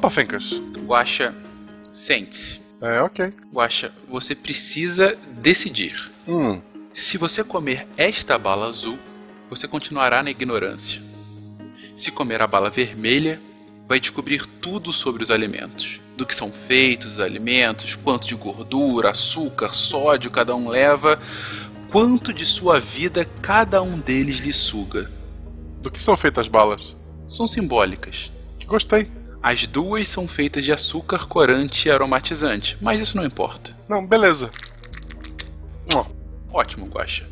Opa, Fencas. Guaxa, sente-se. É, ok. Guaxa, você precisa decidir. Hum. Se você comer esta bala azul, você continuará na ignorância. Se comer a bala vermelha, vai descobrir tudo sobre os alimentos. Do que são feitos os alimentos, quanto de gordura, açúcar, sódio cada um leva, quanto de sua vida cada um deles lhe suga. Do que são feitas as balas? São simbólicas. Gostei. As duas são feitas de açúcar, corante e aromatizante, mas isso não importa. Não, beleza. Ó, Ótimo, Guaxa.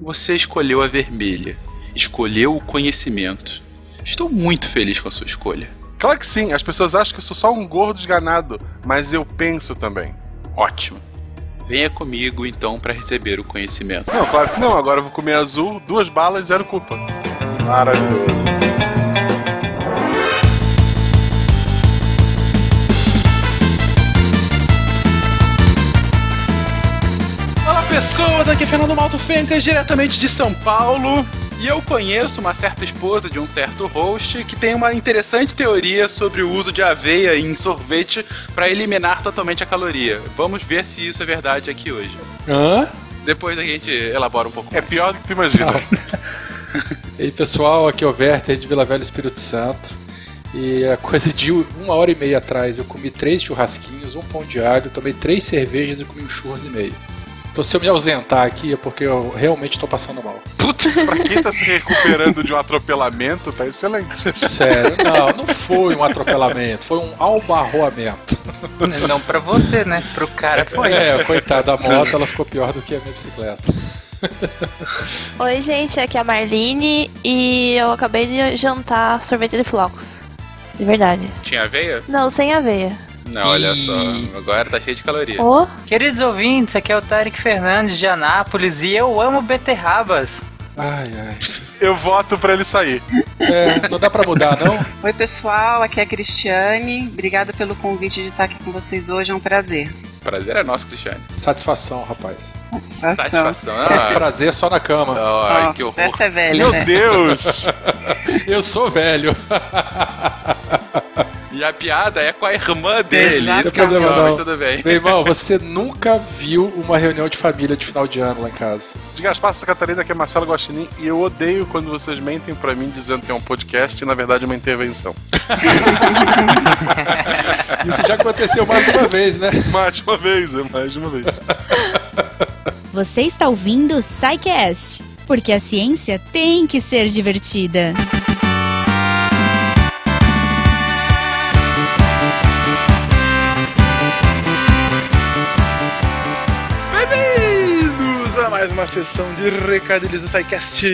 Você escolheu a vermelha. Escolheu o conhecimento. Estou muito feliz com a sua escolha. Claro que sim, as pessoas acham que eu sou só um gordo esganado, mas eu penso também. Ótimo. Venha comigo então para receber o conhecimento. Não, claro que não, agora eu vou comer azul, duas balas, zero culpa. Maravilhoso. Pessoas, aqui é Fernando Malto Fencas, diretamente de São Paulo. E eu conheço uma certa esposa de um certo host que tem uma interessante teoria sobre o uso de aveia em sorvete para eliminar totalmente a caloria. Vamos ver se isso é verdade aqui hoje. Hã? Depois a gente elabora um pouco. É pior do que tu imagina. E aí, pessoal, aqui é o Werther de Vila Velha Espírito Santo. E a coisa de uma hora e meia atrás eu comi três churrasquinhos, um pão de alho, tomei três cervejas e comi um churras e meio. Então se eu me ausentar aqui é porque eu realmente estou passando mal. Puta, pra quem tá se recuperando de um atropelamento, tá excelente. Sério, não, não foi um atropelamento, foi um albarroamento. Não pra você, né? Pro cara foi. É, coitada da moto, ela ficou pior do que a minha bicicleta. Oi, gente, aqui é a Marlene e eu acabei de jantar sorvete de flocos. De verdade. Tinha aveia? Não, sem aveia. Não, olha Ih. só. Agora tá cheio de caloria. Oh, Queridos ouvintes, aqui é o Tarek Fernandes de Anápolis e eu amo beterrabas. Ai, ai. Eu voto pra ele sair. É, não dá pra mudar, não? Oi, pessoal, aqui é a Cristiane. Obrigada pelo convite de estar aqui com vocês hoje, é um prazer. Prazer é nosso, Cristiane. Satisfação, rapaz. Satisfação. Satisfação. É Ah, prazer só na cama. ai, que Nossa, horror. essa é velha, Meu né? Deus! Eu sou velho. E a piada é com a irmã dele. Exato. Isso que é o pior, problema, tudo bem. Meu irmão, você nunca viu uma reunião de família de final de ano lá em casa. De Gaspar Santa Catarina, que é Marcelo Guaxinim, e eu odeio quando vocês mentem pra mim dizendo que é um podcast e na verdade é uma intervenção. Isso já aconteceu mais de uma vez, né? Mais de uma vez, é mais de uma vez. Você está ouvindo o SciCast, porque a ciência tem que ser divertida. A sessão de recadilhos do SciCast.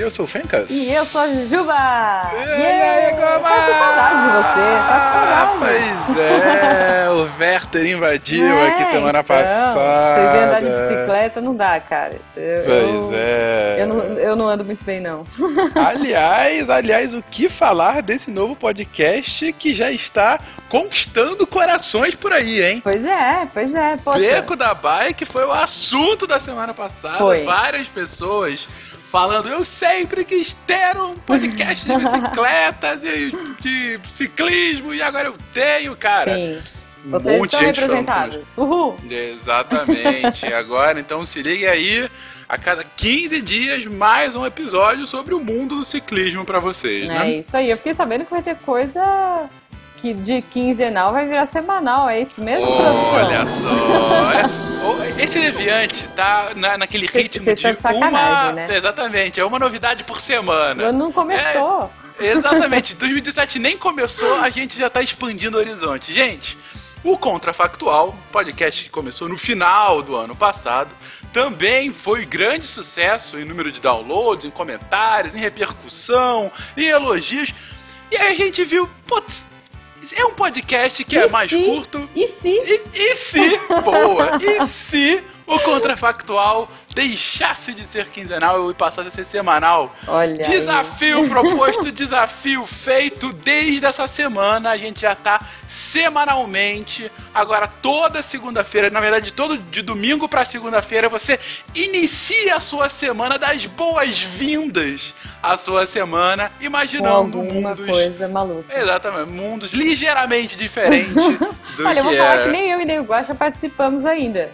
Eu sou o Fencas. E eu sou a Jujuba! E aí, Yeah! Gomes? Tá com saudade de você, tá com saudade. Pois é, o Werther invadiu É, aqui semana então, passada. Vocês iam andar de bicicleta, não dá, cara. Eu, Pois eu- é. Eu não, eu não ando muito bem, não. Aliás, aliás, o que falar desse novo podcast que já está conquistando corações por aí, hein? Pois é, pois é. Poxa, Beco da Bike foi o assunto da semana passada. Foi. Várias pessoas falando, eu sempre quis ter um podcast de bicicletas e de ciclismo e agora eu tenho, cara. sim. Um Vocês estão representados. Uhul! Exatamente. Agora, então, se ligue aí. A cada 15 dias, mais um episódio sobre o mundo do ciclismo pra vocês, É né? isso aí. Eu fiquei sabendo que vai ter coisa que de quinzenal vai virar semanal. É isso mesmo, produção? Olha só. É, esse Deviante tá na, naquele Cês- ritmo cês de, tão de sacanagem, uma... né? Exatamente, é uma novidade por semana. Não começou. Exatamente, 2017 nem começou, a gente já tá expandindo o horizonte. Gente, o Contrafactual, podcast que começou no final do ano passado, também foi grande sucesso em número de downloads, em comentários, em repercussão, em elogios. E aí a gente viu, putz, é um podcast que é E mais se- curto. E se? E, e se, boa, e se o contrafactual deixasse de ser quinzenal e passasse a ser semanal. Olha. aí. Desafio proposto, desafio feito. Desde essa semana a gente já tá semanalmente. Agora toda segunda-feira, na verdade, todo de domingo para segunda-feira, você inicia a sua semana das boas-vindas à sua semana, imaginando alguma mundos coisa maluca. Exatamente, mundos ligeiramente diferentes do Olha, eu vou falar era. que nem eu e nem o Guaxa participamos ainda.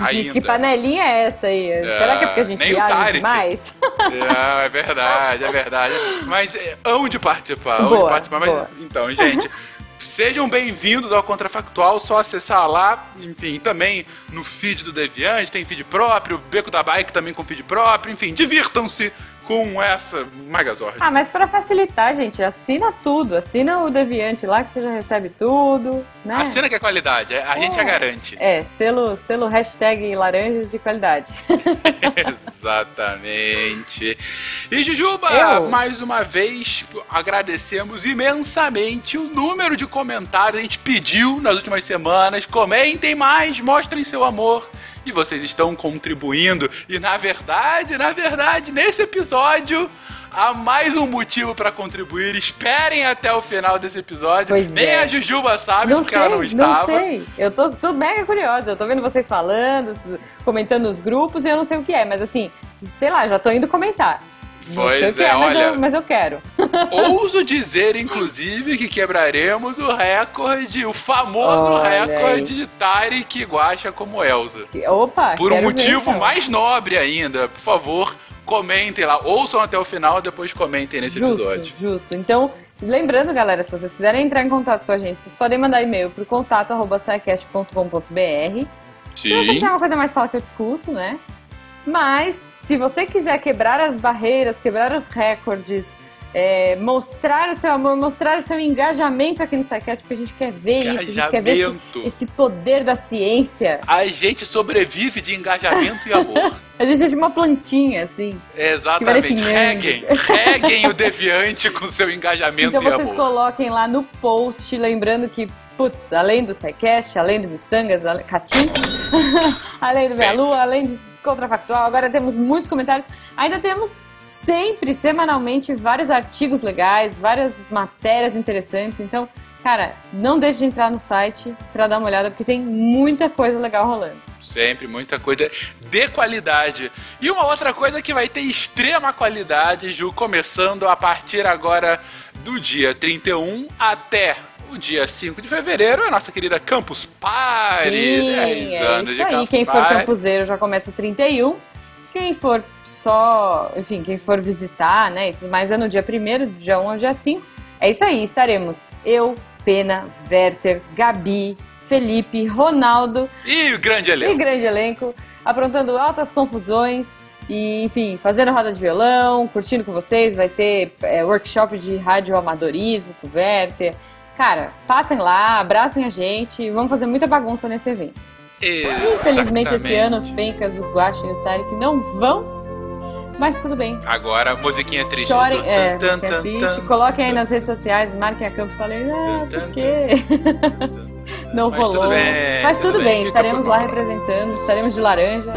Que, Ainda. que panelinha é essa aí? Será que é porque a gente nem viaja demais? É, é verdade, é verdade. Mas é, onde participar? Onde Boa, participar? Mas, boa. então, gente. Sejam bem-vindos ao Contrafactual, só acessar lá, enfim, também no feed do Deviante, tem feed próprio, Beco da Bike também com feed próprio, enfim, divirtam-se com essa Megazord. Ah, mas pra facilitar, gente, assina tudo. Assina o Deviante lá que você já recebe tudo, né? Assina que é qualidade, a gente É. a garante. É, selo, selo hashtag laranja de qualidade. Exatamente. E Jujuba, Eu? mais uma vez agradecemos imensamente o número de comentários. A gente pediu nas últimas semanas. Comentem mais, mostrem seu amor. E vocês estão contribuindo. E na verdade, na verdade, nesse episódio. Há mais um motivo pra contribuir. Esperem até o final desse episódio. Pois Nem é. a Jujuba sabe, Não porque sei, ela não estava. sei. Eu tô, tô mega curiosa. Eu tô vendo vocês falando, comentando nos grupos e eu não sei o que é. Mas assim, sei lá, já tô indo comentar. Não Pois o que é, é, mas, olha. eu, mas eu quero. Ouso dizer, inclusive, que quebraremos o recorde, o famoso Olha recorde de Tarek Guacha como Elsa. Opa! Por um quero ver, motivo então. mais nobre ainda. Por favor, comentem lá. Ouçam até o final, depois comentem nesse justo, episódio. Justo. Então, lembrando, galera, se vocês quiserem entrar em contato com a gente, vocês podem mandar e-mail pro contato arroba sicast.com.br. Se você quiser uma coisa mais, fala que eu discuto, né? Mas, se você quiser quebrar as barreiras, quebrar os recordes, é, mostrar o seu amor, mostrar o seu engajamento aqui no SciCast, porque a gente quer ver isso, a gente quer ver esse, esse poder da ciência. A gente sobrevive de engajamento e amor. A gente é de uma plantinha, assim. Exatamente. Reguem. Reguem o deviante com seu engajamento Então e vocês amor. coloquem lá no post, lembrando que, putz, além do SciCast, além do Missangas, ale- Catim, além do Meia Sempre. Lua, além de Contrafactual, agora temos muitos comentários. Ainda temos sempre, semanalmente, vários artigos legais, várias matérias interessantes. Então, cara, não deixe de entrar no site pra dar uma olhada, porque tem muita coisa legal rolando. Sempre muita coisa de qualidade. E uma outra coisa que vai ter extrema qualidade, Ju, começando a partir agora do dia 31 até o dia 5 de fevereiro, a nossa querida Campus Party. 10 é anos isso de aí. Campus Quem for Party. campuseiro já começa 31. Quem for só, enfim, quem for visitar, né, e tudo mais, é no dia 1 do dia 1 ao dia 5. É isso aí, estaremos eu, Pena, Werther, Gabi, Felipe, Ronaldo E o grande e elenco. grande elenco, aprontando altas confusões e, enfim, fazendo roda de violão, curtindo com vocês. Vai ter é, workshop de rádio amadorismo com o Werther. Cara, passem lá, abracem a gente e vamos fazer muita bagunça nesse evento. Infelizmente, esse ano. Fencas, o Guaxa e o Tarek não vão, mas tudo bem. Agora, musiquinha triste. Chorem, é, triste. Coloquem aí nas redes sociais, marquem a Campos, falem, ah, por quê? Não Mas rolou. tudo bem, Mas tudo tudo bem, bem, estaremos lá representando, estaremos de laranja.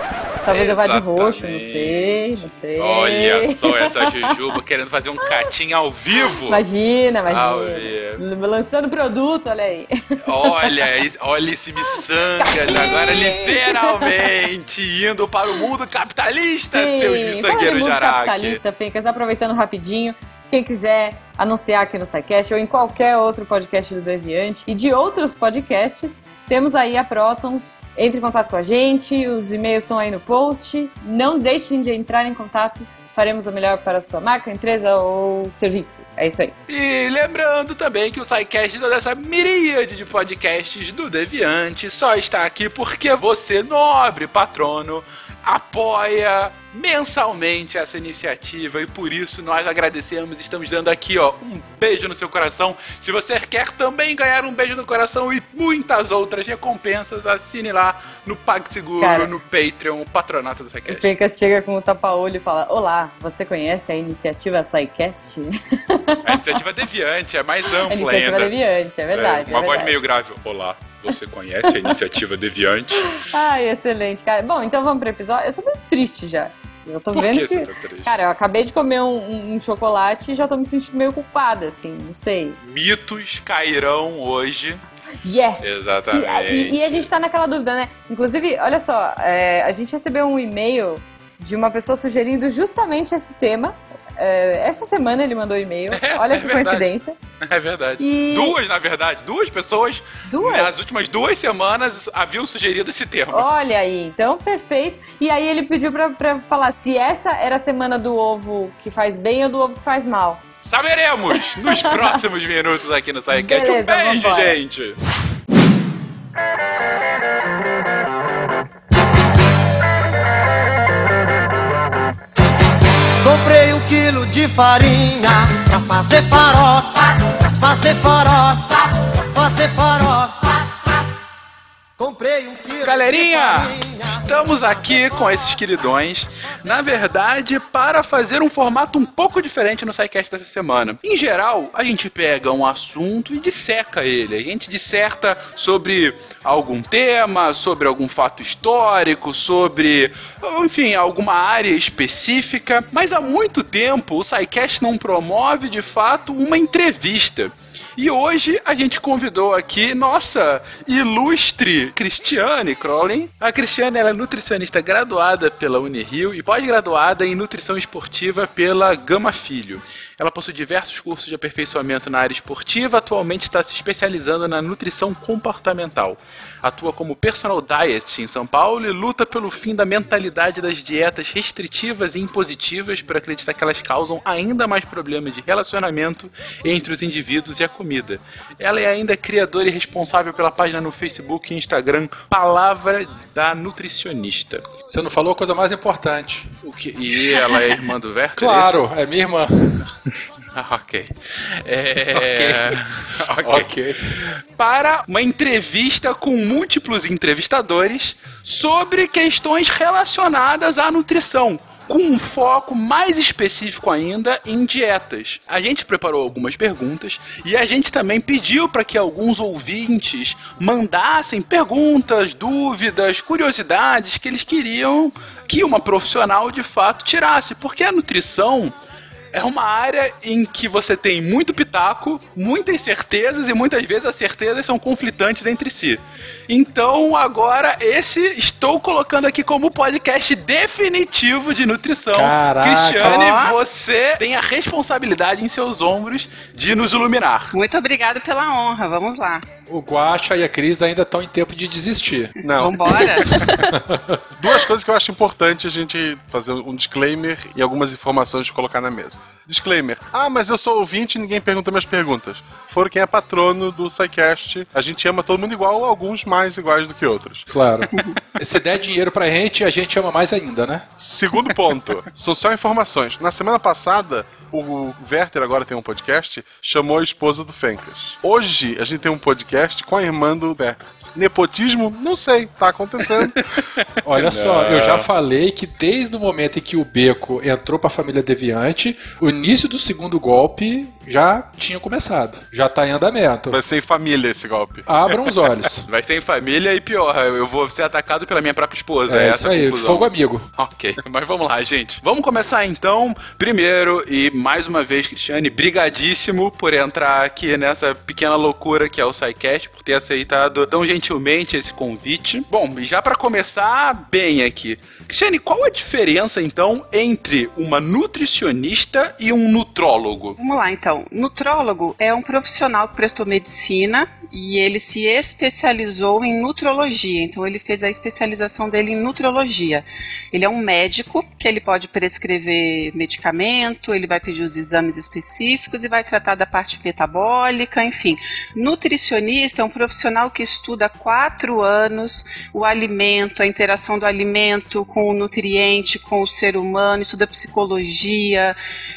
Talvez eu vá de roxo, não sei, não sei. Olha só essa Jujuba querendo fazer um catinho ao vivo. Imagina, Ao imagina. vivo. Lançando produto, olha aí. Olha, olha esse Catinho! agora literalmente indo para o mundo capitalista, seus falando em miçangueiros de Araque. capitalista, Fencas, aproveitando rapidinho, quem quiser anunciar aqui no SciCast ou em qualquer outro podcast do Deviante e de outros podcasts, temos aí a Protons. Entre em contato com a gente, os e-mails estão aí no post. Não deixem de entrar em contato, faremos o melhor para a sua marca, empresa ou serviço. É isso aí. E lembrando também que o SciCast, toda essa miríade de podcasts do Deviante, só está aqui porque você, nobre patrono, apoia mensalmente essa iniciativa e por isso nós agradecemos, estamos dando aqui ó um beijo no seu coração. Se você quer também ganhar um beijo no coração e muitas outras recompensas, assine lá no PagSeguro, Cara. no Patreon, o patronato do O SciCast. Fencas chega com o tapa-olho e fala: Olá, você conhece a iniciativa SciCast? A iniciativa Deviante é mais A ampla iniciativa ainda. Deviante, é verdade. É, uma é voz verdade. meio grave. Olá. Você conhece a iniciativa Deviante. Ai, excelente, cara. Bom, então vamos pro episódio. Eu tô meio triste já. Eu tô Por vendo que que. tá? Cara, eu acabei de comer um, um chocolate e já tô me sentindo meio culpada, assim, não sei. Mitos cairão hoje. Yes! Exatamente. E, e- e a gente tá naquela dúvida, né? Inclusive, olha só, é, a gente recebeu um e-mail de uma pessoa sugerindo justamente esse tema. É, essa semana ele mandou e-mail. É, olha é que verdade. coincidência. É verdade. E- Duas, na verdade. Duas pessoas Duas? nas últimas duas semanas haviam sugerido esse tema. Olha aí, então perfeito. E aí ele pediu pra, pra falar se essa era a semana do ovo que faz bem ou do ovo que faz mal. Saberemos nos próximos minutos aqui no SciCast. Um beijo, vambora. gente! De farinha pra fazer farofa, pra fazer farofa, pra fazer farofa. Comprei um quilo Galerinha, estamos aqui com esses queridões, na verdade, para fazer um formato um pouco diferente no SciCast dessa semana. Em geral, a gente pega um assunto e disseca ele. A gente disserta sobre algum tema, sobre algum fato histórico, sobre, enfim, alguma área específica. Mas há muito tempo o SciCast não promove, de fato, uma entrevista. E hoje a gente convidou aqui nossa ilustre Cristiane Crowley. A Cristiane ela é nutricionista graduada pela Unirio e pós-graduada em nutrição esportiva pela Gama Filho. Ela possui diversos cursos de aperfeiçoamento na área esportiva, atualmente está se especializando na nutrição comportamental. Atua como personal diet em São Paulo e luta pelo fim da mentalidade das dietas restritivas e impositivas por acreditar que elas causam ainda mais problemas de relacionamento entre os indivíduos e a comida. Ela é ainda criadora e responsável pela página no Facebook e Instagram Palavra da Nutricionista. Você não falou a coisa mais importante. O que? E ela é irmã do Werther? Claro, é minha irmã. Ah, ok. É... ok. Ok. Para uma entrevista com múltiplos entrevistadores sobre questões relacionadas à nutrição. Com um foco mais específico ainda em dietas. A gente preparou algumas perguntas e a gente também pediu para que alguns ouvintes mandassem perguntas, dúvidas, curiosidades que eles queriam que uma profissional de fato tirasse, porque a nutrição é uma área em que você tem muito pitaco, muitas certezas e muitas vezes as certezas são conflitantes entre si. Então, agora esse estou colocando aqui como podcast definitivo de nutrição. Caraca. Cristiane, você tem a responsabilidade em seus ombros de nos iluminar. Muito obrigada pela honra, vamos lá. O Guacha e a Cris ainda estão em tempo de desistir. Não. Vambora? Duas coisas que eu acho importante a gente fazer um disclaimer e algumas informações de colocar na mesa. Disclaimer. Ah, mas eu sou ouvinte e ninguém pergunta minhas perguntas. Foram quem é patrono do SciCast. A gente ama todo mundo igual, alguns mais iguais do que outros. Claro. Se der dinheiro pra gente, a gente ama mais ainda, né? Segundo ponto, são só informações. Na semana passada, o Werther agora tem um podcast, chamou a esposa do Fencas. Hoje, a gente tem um podcast com a irmã do Werther. Nepotismo? Não sei, tá acontecendo. Olha só, eu já falei que desde o momento em que o Beco entrou pra família Deviante, o início do segundo golpe já tinha começado. Já tá em andamento. Vai ser em família esse golpe. Abram os olhos. Vai ser em família e pior, eu vou ser atacado pela minha própria esposa. É essa isso aí, conclusão. fogo amigo. Ok, mas vamos lá, gente. Vamos começar então. Primeiro, e mais uma vez, Cristiane, brigadíssimo por entrar aqui nessa pequena loucura que é o SciCast, por ter aceitado tão gentilmente esse convite. Bom, e já para começar bem aqui. Cristiane, qual a diferença então entre uma nutricionista e um nutrólogo? Vamos lá, então. Nutrólogo é um profissional que prestou medicina e ele se especializou em nutrologia. Então, ele fez a especialização dele em nutrologia. Ele é um médico que ele pode prescrever medicamento, ele vai pedir os exames específicos e vai tratar da parte metabólica, enfim. Nutricionista é um profissional que estuda há quatro anos o alimento, a interação do alimento com com o nutriente, com o ser humano, estuda psicologia,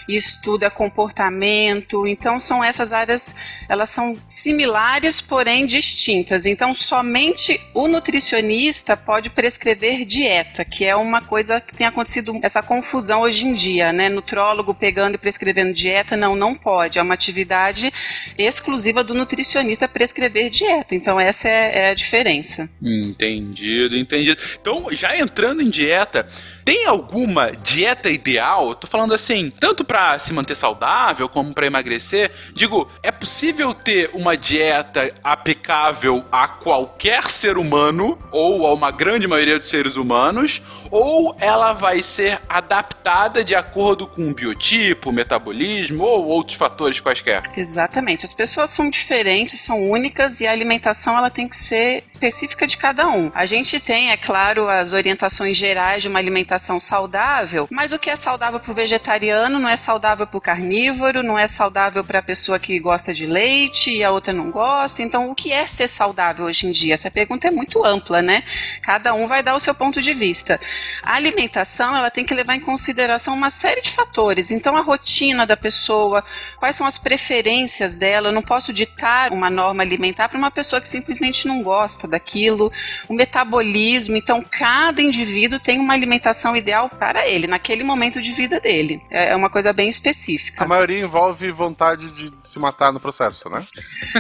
estuda comportamento. Então são essas áreas, elas são similares, porém distintas. Então somente o nutricionista pode prescrever dieta, que é uma coisa que tem acontecido essa confusão hoje em dia, né? Nutrólogo pegando e prescrevendo dieta, não, não pode. É uma atividade exclusiva do nutricionista prescrever dieta. Então essa é, é a diferença. Entendido, entendido. Então, já entrando em dieta, dieta tem alguma dieta ideal? Tô falando assim, tanto para se manter saudável como para emagrecer. Digo, é possível ter uma dieta aplicável a qualquer ser humano ou a uma grande maioria dos seres humanos? Ou ela vai ser adaptada de acordo com o biotipo, metabolismo ou outros fatores quaisquer? Exatamente. As pessoas são diferentes, são únicas e a alimentação ela tem que ser específica de cada um. A gente tem, é claro, as orientações gerais de uma alimentação alimentação saudável, mas o que é saudável para o vegetariano não é saudável para o carnívoro, não é saudável para a pessoa que gosta de leite e a outra não gosta. Então, o que é ser saudável hoje em dia? Essa pergunta é muito ampla, né? Cada um vai dar o seu ponto de vista. A alimentação, ela tem que levar em consideração uma série de fatores. Então, a rotina da pessoa, quais são as preferências dela. Eu não posso ditar uma norma alimentar para uma pessoa que simplesmente não gosta daquilo. O metabolismo, então, cada indivíduo tem uma alimentação ideal para ele, naquele momento de vida dele. É, é uma coisa bem específica. A maioria envolve vontade de se matar no processo, né?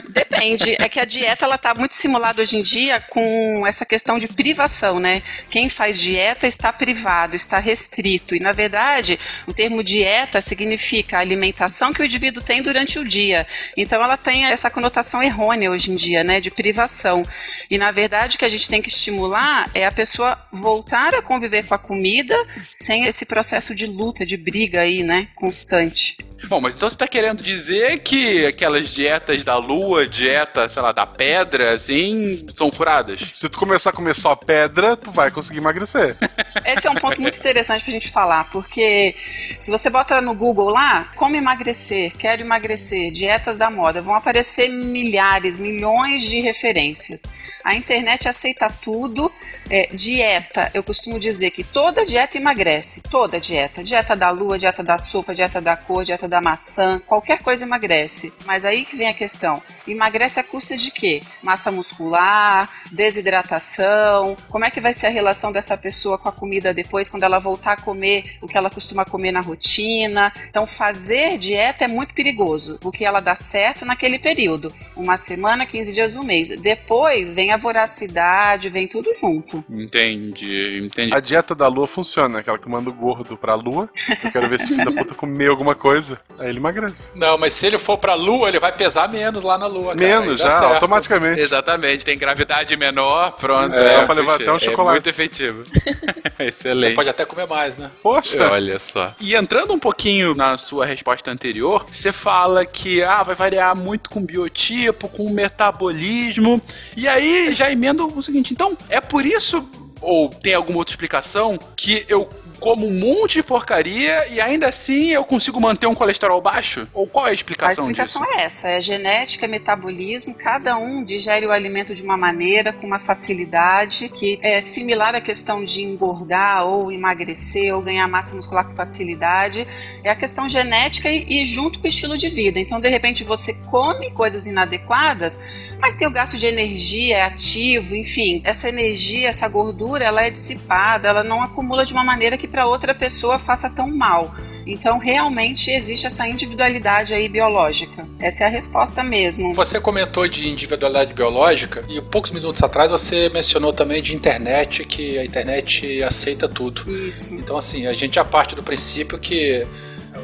Depende. É que a dieta ela tá muito simulada hoje em dia com essa questão de privação, né? Quem faz dieta está privado, está restrito. E na verdade, o termo dieta significa a alimentação que o indivíduo tem durante o dia. Então ela tem essa conotação errônea hoje em dia, né? De privação. E na verdade o que a gente tem que estimular é a pessoa voltar a conviver com a comida vida sem esse processo de luta, de briga aí, né, constante. Bom, mas então você tá querendo dizer que aquelas dietas da lua, dieta, sei lá, da pedra, assim, são furadas? Se tu começar a comer só pedra, tu vai conseguir emagrecer. Esse é um ponto muito interessante pra gente falar, porque se você bota no Google lá, como emagrecer, quero emagrecer, dietas da moda, vão aparecer milhares, milhões de referências. A internet aceita tudo. É, dieta, eu costumo dizer que toda dieta emagrece, toda dieta. Dieta da lua, dieta da sopa, dieta da cor, dieta da maçã, qualquer coisa emagrece. Mas aí que vem a questão: emagrece a custa de quê? Massa muscular, desidratação. Como é que vai ser a relação dessa pessoa com a comida depois, quando ela voltar a comer o que ela costuma comer na rotina? Então, fazer dieta é muito perigoso, porque ela dá certo naquele período uma semana, 15 dias, um mês. Depois vem a voracidade, vem tudo junto. Entendi, entendi. A dieta da lua funciona, aquela que manda o gordo pra lua. Eu quero ver se o filho da puta comer alguma coisa. Aí ele emagrece. Não, mas se ele for pra lua, ele vai pesar menos lá na lua. Cara. Menos, já, certo. automaticamente. Exatamente, tem gravidade menor, pronto. É, dá pra levar até um chocolate. É muito efetivo. Excelente. Você pode até comer mais, né? Poxa! Olha só. E entrando um pouquinho na sua resposta anterior, você fala que ah, vai variar muito com biotipo, com metabolismo. E aí já emendo o seguinte: então, é por isso ou tem alguma outra explicação que eu como um monte de porcaria e ainda assim eu consigo manter um colesterol baixo? Ou qual é a explicação A explicação disso? é essa, é genética, é metabolismo, cada um digere o alimento de uma maneira, com uma facilidade, que é similar à questão de engordar ou emagrecer ou ganhar massa muscular com facilidade, é a questão genética e, e junto com o estilo de vida. Então, de repente, você come coisas inadequadas, mas tem o gasto de energia, é ativo, enfim, essa energia, essa gordura, ela é dissipada, ela não acumula de uma maneira que que para outra pessoa faça tão mal. Então, realmente existe essa individualidade aí biológica. Essa é a resposta mesmo. Você comentou de individualidade biológica e poucos minutos atrás você mencionou também de internet, que a internet aceita tudo. Isso. Então, assim, a gente já parte do princípio que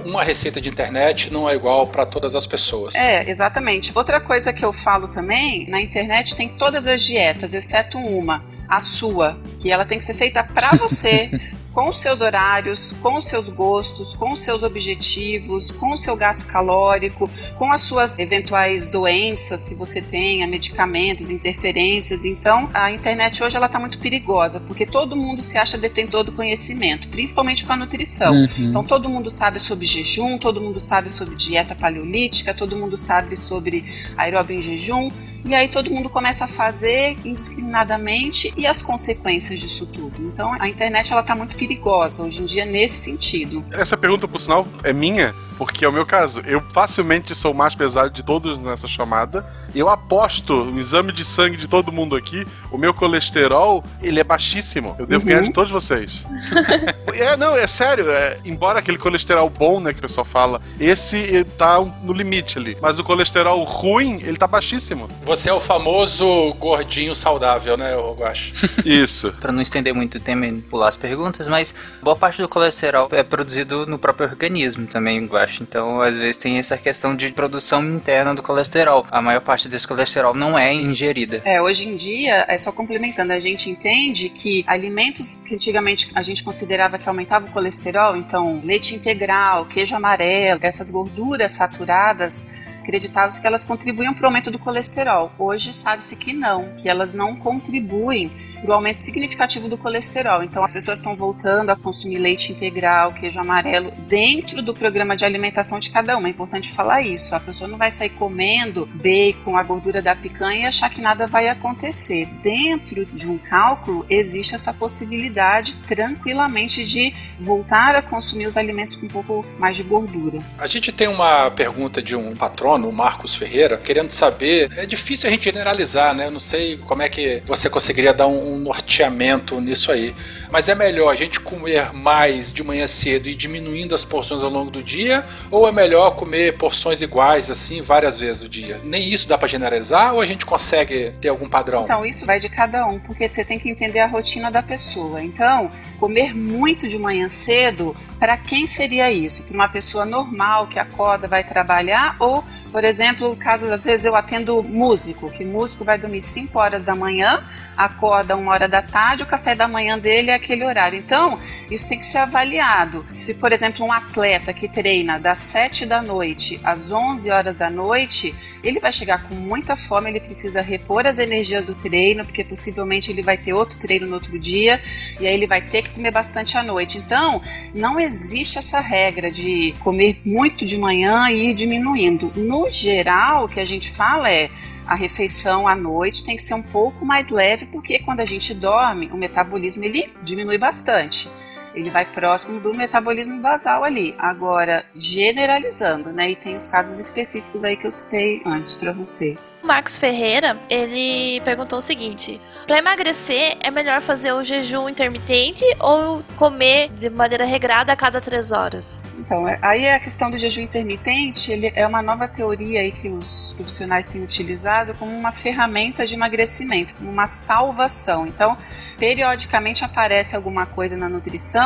uma receita de internet não é igual para todas as pessoas. É, exatamente. Outra coisa que eu falo também, na internet tem todas as dietas, exceto uma, a sua, que ela tem que ser feita para você, com os seus horários, com os seus gostos, com os seus objetivos, com o seu gasto calórico, com as suas eventuais doenças que você tenha, medicamentos, interferências. Então, a internet hoje ela está muito perigosa, porque todo mundo se acha detentor do conhecimento, principalmente com a nutrição. Uhum. Então, todo mundo sabe sobre jejum, todo mundo sabe sobre dieta paleolítica, todo mundo sabe sobre aeróbio em jejum, e aí todo mundo começa a fazer indiscriminadamente e as consequências disso tudo. Então, a internet ela está muito perigosa hoje em dia nesse sentido. Essa pergunta, por sinal, é minha, porque é o meu caso. Eu facilmente sou o mais pesado de todos nessa chamada. Eu aposto no exame de sangue de todo mundo aqui, o meu colesterol, ele é baixíssimo. Eu devo Uhum. ganhar de todos vocês. é, não, é sério. É, embora aquele colesterol bom, né, que o pessoal fala, esse eh, tá no limite ali. Mas o colesterol ruim, ele tá baixíssimo. Você é o famoso gordinho saudável, né, Guache? Isso. Pra não estender muito o tema e pular as perguntas, mas boa parte do colesterol é produzido no próprio organismo também, eu acho. Então, às vezes tem essa questão de produção interna do colesterol. A maior parte desse colesterol não é ingerida. É, hoje em dia, é só complementando, a gente entende que alimentos que antigamente a gente considerava que aumentavam o colesterol, então leite integral, queijo amarelo, essas gorduras saturadas, acreditava-se que elas contribuíam para o aumento do colesterol. Hoje sabe-se que não, que elas não contribuem para o aumento significativo do colesterol. Então as pessoas estão voltando a consumir leite integral, queijo amarelo, dentro do programa de alimentação de cada uma. É importante falar isso. A pessoa não vai sair comendo bacon, a gordura da picanha e achar que nada vai acontecer. Dentro de um cálculo existe essa possibilidade tranquilamente de voltar a consumir os alimentos com um pouco mais de gordura. A gente tem uma pergunta de um patrono, o Marcos Ferreira, querendo saber. É difícil a gente generalizar, né? Eu não sei como é que você conseguiria dar um, um norteamento nisso aí. Mas é melhor a gente comer mais de manhã cedo e diminuindo as porções ao longo do dia? Ou é melhor comer porções iguais, assim, várias vezes o dia? Nem isso dá pra generalizar ou a gente consegue ter algum padrão? Então, isso vai de cada um, porque você tem que entender a rotina da pessoa. Então, comer muito de manhã cedo, para quem seria isso? Para uma pessoa normal que acorda, vai trabalhar? Ou, por exemplo, casos, às vezes eu atendo músico, que músico vai dormir 5 horas da manhã, acorda uma hora da tarde, o café da manhã dele é aquele horário. Então, isso tem que ser avaliado. Se, por exemplo, um atleta que treina das 7 da noite às 11 horas da noite, ele vai chegar com muita fome, ele precisa repor as energias do treino, porque possivelmente ele vai ter outro treino no outro dia, e aí ele vai ter que comer bastante à noite. Então, não existe essa regra de comer muito de manhã e ir diminuindo. No geral, o que a gente fala é a refeição à noite tem que ser um pouco mais leve, porque quando a gente dorme, o metabolismo ele diminui bastante. Ele vai próximo do metabolismo basal ali. Agora, generalizando, né? E tem os casos específicos aí que eu citei antes para vocês. O Marcos Ferreira, ele perguntou o seguinte: para emagrecer, é melhor fazer o jejum intermitente ou comer de maneira regrada a cada três horas? Então, é- aí é a questão do jejum intermitente, ele é uma nova teoria aí que os profissionais têm utilizado como uma ferramenta de emagrecimento, como uma salvação. Então, periodicamente aparece alguma coisa na nutrição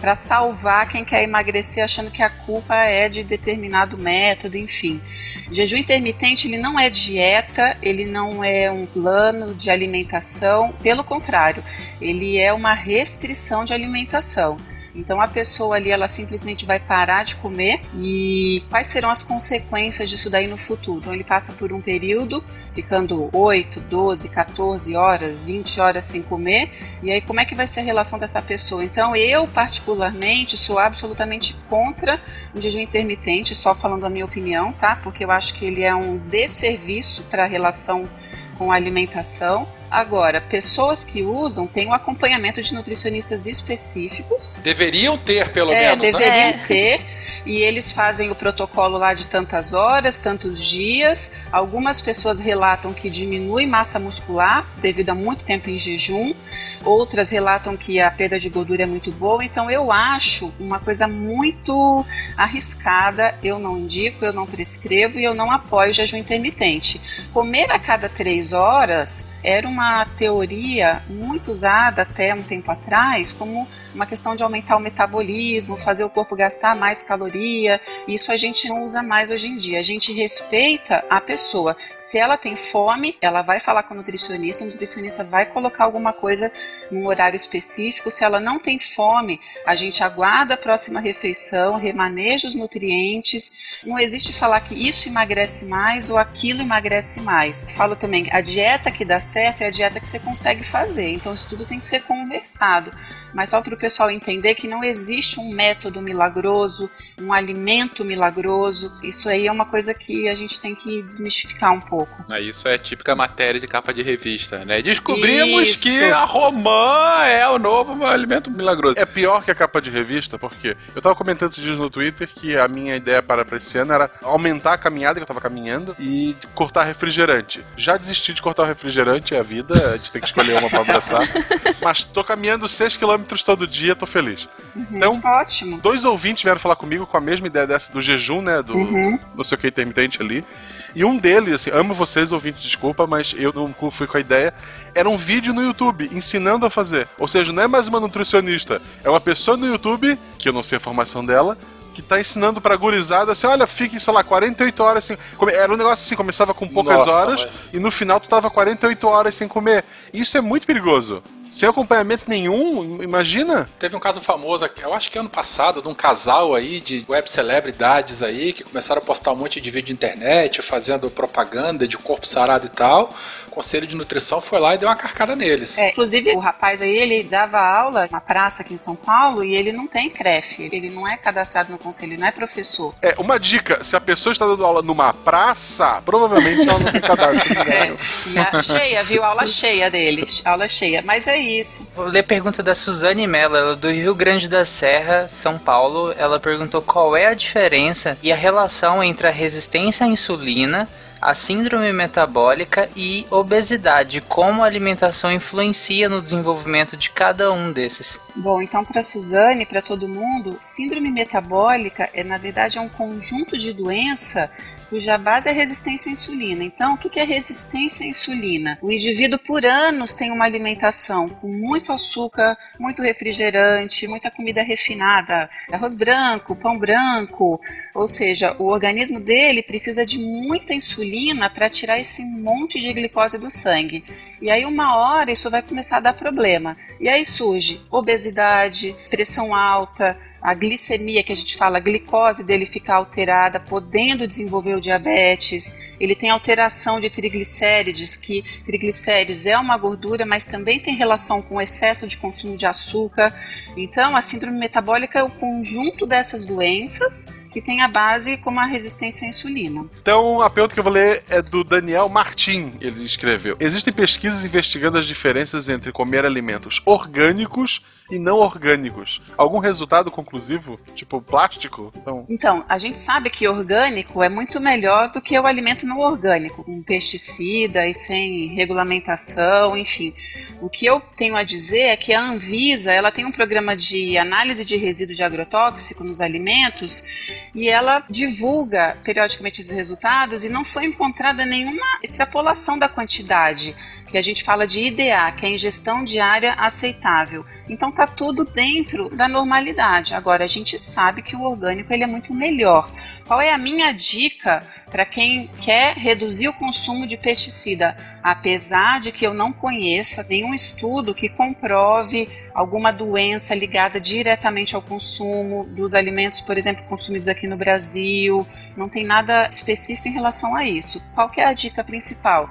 para salvar quem quer emagrecer achando que a culpa é de determinado método, enfim. Jejum intermitente, ele não é dieta, ele não é um plano de alimentação, pelo contrário, ele é uma restrição de alimentação. Então a pessoa ali, ela simplesmente vai parar de comer e quais serão as consequências disso daí no futuro? Então ele passa por um período ficando 8, 12, 14 horas, 20 horas sem comer e aí como é que vai ser a relação dessa pessoa? Então eu particularmente sou absolutamente contra o jejum intermitente, só falando a minha opinião, tá? Porque eu acho que ele é um desserviço para a relação com a alimentação. Agora, pessoas que usam têm um acompanhamento de nutricionistas específicos. Deveriam ter, pelo é, menos, né? deveriam É. ter. E eles fazem o protocolo lá de tantas horas, tantos dias. Algumas pessoas relatam que diminui massa muscular devido a muito tempo em jejum. Outras relatam que a perda de gordura é muito boa. Então eu acho uma coisa muito arriscada. Eu não indico, eu não prescrevo e eu não apoio o jejum intermitente. Comer a cada três horas era uma teoria muito usada até um tempo atrás como uma questão de aumentar o metabolismo, fazer o corpo gastar mais caloria. Isso a gente não usa mais hoje em dia. A gente respeita a pessoa. Se ela tem fome, ela vai falar com o nutricionista, o nutricionista vai colocar alguma coisa num horário específico. Se ela não tem fome, a gente aguarda a próxima refeição, remaneja os nutrientes. Não existe falar que isso emagrece mais ou aquilo emagrece mais. Falo também, a dieta que dá certo a dieta você consegue fazer. Então isso tudo tem que ser conversado. Mas só para o pessoal entender que não existe um método milagroso, um alimento milagroso. Isso aí é uma coisa que a gente tem que desmistificar um pouco. Isso é típica matéria de capa de revista, né? Descobrimos Isso. que a romã é o novo alimento milagroso. É pior que a capa de revista, porque eu tava comentando esses dias no Twitter que a minha ideia para esse ano era aumentar a caminhada que eu tava caminhando e cortar refrigerante. Já desisti de cortar o refrigerante, é a vida, a gente tem que escolher uma pra abraçar. Mas tô caminhando 6km todo dia, tô feliz. Então, Ótimo. dois ouvintes vieram falar comigo com a mesma ideia dessa do jejum, né? Do Uhum. não sei o que intermitente ali. E um deles, assim, amo vocês, ouvintes, desculpa, mas eu não fui com a ideia. Era um vídeo no YouTube ensinando a fazer. Ou seja, não é mais uma nutricionista, é uma pessoa no YouTube, que eu não sei a formação dela, que tá ensinando pra gurizada assim: olha, fique, sei lá, 48 horas sem. Come- Era um negócio assim, começava com poucas Nossa, horas mas- e no final tu tava 48 horas sem comer. Isso é muito perigoso. Sem acompanhamento nenhum, imagina? Teve um caso famoso, aqui, eu acho que ano passado, de um casal aí de web celebridades aí que começaram a postar um monte de vídeo de internet, fazendo propaganda de corpo sarado e tal. O Conselho de Nutrição foi lá e deu uma carcada neles. É, inclusive, o rapaz aí, ele dava aula na praça aqui em São Paulo e ele não tem CREF. Ele não é cadastrado no conselho, ele não é professor. É, uma dica: se a pessoa está dando aula numa praça, provavelmente ela não tem cadastro. É, e a- cheia, viu? Aula cheia dele. Aula cheia. Mas é isso. Vou ler a pergunta da Suzane Mello, ela é do Rio Grande da Serra, São Paulo. Ela perguntou qual é a diferença e a relação entre a resistência à insulina, a síndrome metabólica e obesidade, como a alimentação influencia no desenvolvimento de cada um desses. Bom, então para Suzane, para todo mundo, síndrome metabólica é na verdade é um conjunto de doença cuja base é resistência à insulina. Então, o que é resistência à insulina? O indivíduo por anos tem uma alimentação com muito açúcar, muito refrigerante, muita comida refinada, arroz branco, pão branco, ou seja, o organismo dele precisa de muita insulina para tirar esse monte de glicose do sangue. E aí uma hora isso vai começar a dar problema. E aí surge obesidade, pressão alta, a glicemia que a gente fala, a glicose dele fica alterada, podendo desenvolver o diabetes. Ele tem alteração de triglicérides, que triglicérides é uma gordura, mas também tem relação com o excesso de consumo de açúcar. Então, a síndrome metabólica é o conjunto dessas doenças que tem a base como a resistência à insulina. Então, a pergunta que eu vou ler é do Daniel Martin. Ele escreveu: Existem pesquisas investigando as diferenças entre comer alimentos orgânicos e não orgânicos. Algum resultado conclusivo? Tipo plástico? Então, Então, a gente sabe que orgânico é muito melhor do que o alimento não orgânico, com pesticida e sem regulamentação, enfim. O que eu tenho a dizer é que a Anvisa, ela tem um programa de análise de resíduo de agrotóxico nos alimentos e ela divulga periodicamente esses resultados e não foi encontrada nenhuma extrapolação da quantidade que a gente fala de IDA, que é ingestão diária aceitável. Então tá tudo dentro da normalidade. Agora a gente sabe que o orgânico ele é muito melhor. Qual é a minha dica para quem quer reduzir o consumo de pesticida? Apesar de que eu não conheça nenhum estudo que comprove alguma doença ligada diretamente ao consumo dos alimentos, por exemplo, consumidos aqui no Brasil, não tem nada específico em relação a isso. Qual é a dica principal?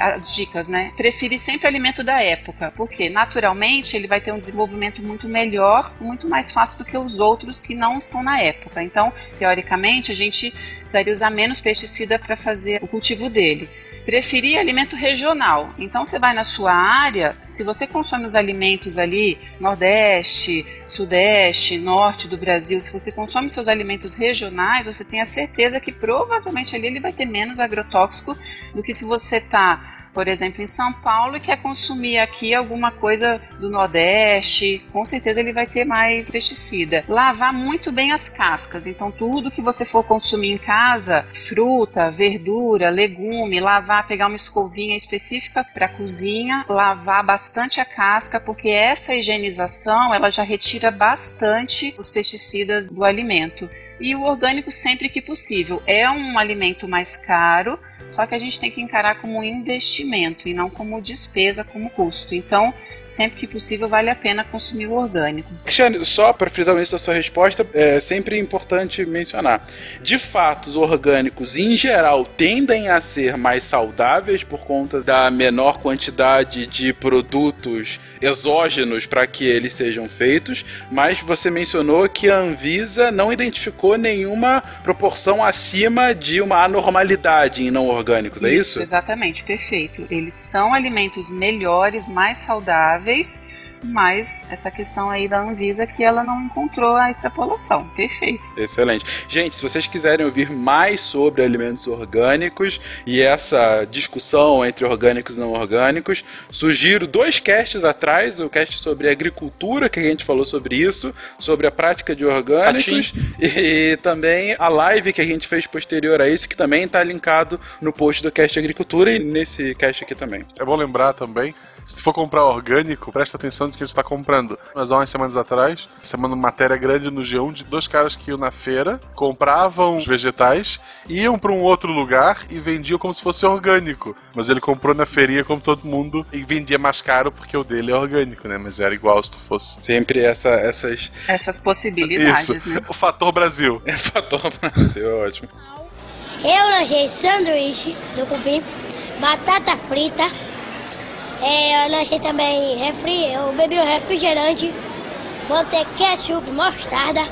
As dicas, né? Preferir sempre alimento da época, porque naturalmente ele vai ter um desenvolvimento muito melhor, muito mais fácil do que os outros que não estão na época. Então, teoricamente, a gente precisaria usar menos pesticida para fazer o cultivo dele. Preferir alimento regional. Então você vai na sua área, se você consome os alimentos ali, Nordeste, Sudeste, Norte do Brasil, se você consome seus alimentos regionais, você tem a certeza que provavelmente ali ele vai ter menos agrotóxico do que se você está por exemplo, em São Paulo e quer consumir aqui alguma coisa do Nordeste, com certeza ele vai ter mais pesticida. Lavar muito bem as cascas, então tudo que você for consumir em casa, fruta, verdura, legume, lavar, pegar uma escovinha específica para cozinha, lavar bastante a casca, porque essa higienização ela já retira bastante os pesticidas do alimento. E o orgânico sempre que possível. É um alimento mais caro, só que a gente tem que encarar como um investimento investimento e não como despesa, como custo. Então, sempre que possível, vale a pena consumir o orgânico. Cristiane, só para frisar o início da sua resposta, é sempre importante mencionar. De fato, os orgânicos, em geral, tendem a ser mais saudáveis por conta da menor quantidade de produtos exógenos para que eles sejam feitos, mas você mencionou que a Anvisa não identificou nenhuma proporção acima de uma anormalidade em não orgânicos, é isso? Exatamente, perfeito. Eles são alimentos melhores, mais saudáveis mas essa questão aí da Anvisa que ela não encontrou a extrapolação. Perfeito. Excelente. Gente, se vocês quiserem ouvir mais sobre alimentos orgânicos e essa discussão entre orgânicos e não orgânicos, sugiro dois casts atrás, o cast sobre agricultura, que a gente falou sobre isso, sobre a prática de orgânicos, e também a live que a gente fez posterior a isso, que também está linkado no post do cast agricultura e nesse cast aqui também. É bom lembrar também se for comprar orgânico, presta atenção no que gente está comprando. Mas há umas semanas atrás, semana matéria grande no G1 de dois caras que iam na feira, compravam os vegetais, iam para um outro lugar e vendiam como se fosse orgânico. Mas ele comprou na feirinha como todo mundo e vendia mais caro porque o dele é orgânico, né? Mas era igual se tu fosse. Sempre essa, essas. Essas possibilidades, Isso. né? O fator Brasil. É fator Brasil, ótimo. Eu lanchei sanduíche do cupim, batata frita. É, eu lanchei também refri, eu bebi um refrigerante, botei ketchup, mostarda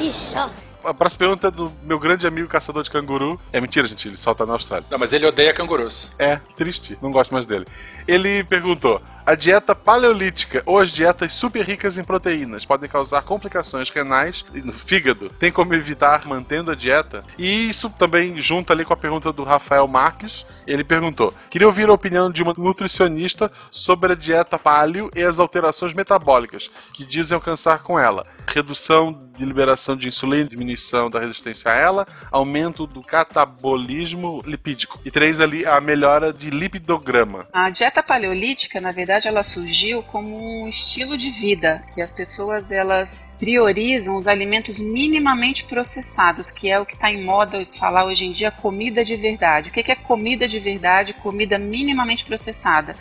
e só. A próxima pergunta é do meu grande amigo caçador de canguru. É mentira, gente, ele só tá na Austrália. Não, mas ele odeia cangurus. É, triste, não gosto mais dele. Ele perguntou: a dieta paleolítica ou as dietas super ricas em proteínas podem causar complicações renais e no fígado? Tem como evitar mantendo a dieta? E isso também junta ali com a pergunta do Rafael Marques. Ele perguntou: queria ouvir a opinião de uma nutricionista sobre a dieta paleo e as alterações metabólicas que dizem alcançar com ela. Redução de liberação de insulina, diminuição da resistência a ela, aumento do catabolismo lipídico. E três ali, a melhora de lipidograma. A dieta paleolítica, na verdade, ela surgiu como um estilo de vida, que as pessoas elas priorizam os alimentos minimamente processados, que é o que está em moda falar hoje em dia, comida de verdade. O que é comida de verdade? Comida minimamente processada.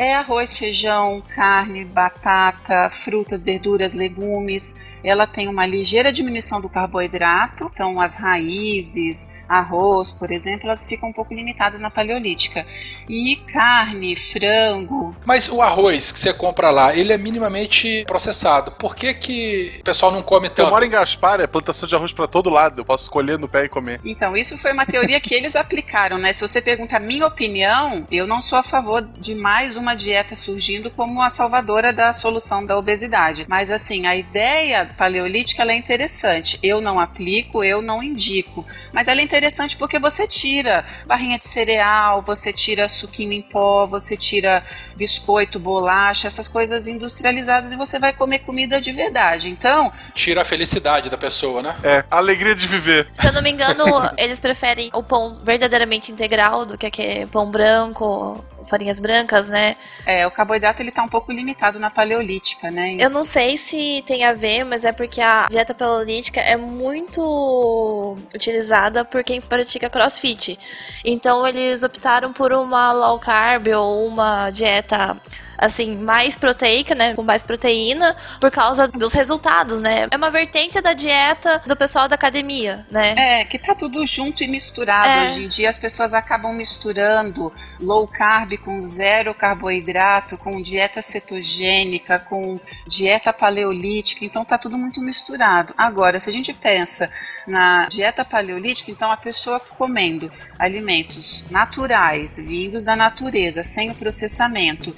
É arroz, feijão, carne, batata, frutas, verduras, legumes. Ela tem uma ligeira diminuição do carboidrato, então as raízes, arroz, por exemplo, elas ficam um pouco limitadas na paleolítica. E carne, frango. Mas o arroz que você compra lá, ele é minimamente processado. Por que, que o pessoal não come tanto? Eu moro em Gaspar, é plantação de arroz para todo lado. Eu posso escolher no pé e comer. Então, isso foi uma teoria que eles aplicaram, né? Se você pergunta a minha opinião, eu não sou a favor de mais uma dieta surgindo como a salvadora da solução da obesidade. Mas, assim, a ideia paleolítica ela é interessante. Eu não aplico, eu não indico. Mas ela é interessante porque você tira barrinha de cereal, você tira suquinho em pó, você tira biscoito, bolacha, essas coisas industrializadas e você vai comer comida de verdade. Então. Tira a felicidade da pessoa, né? É, a alegria de viver. Se eu não me engano, eles preferem o pão verdadeiramente integral do que aquele pão branco, farinhas brancas, né? É, o carboidrato ele tá um pouco limitado na paleolítica, né? Eu não sei se tem a ver, mas é porque a dieta paleolítica é muito utilizada por quem pratica crossfit. Então eles optaram por uma low carb ou uma dieta assim, mais proteica, né? Com mais proteína, por causa dos resultados, né? É uma vertente da dieta do pessoal da academia, né? É, que tá tudo junto e misturado. É. Hoje em dia as pessoas acabam misturando low carb com zero carboidrato, com dieta cetogênica, com dieta paleolítica, então tá tudo muito misturado. Agora, se a gente pensa na dieta paleolítica, então a pessoa comendo alimentos naturais, vindos da natureza, sem o processamento,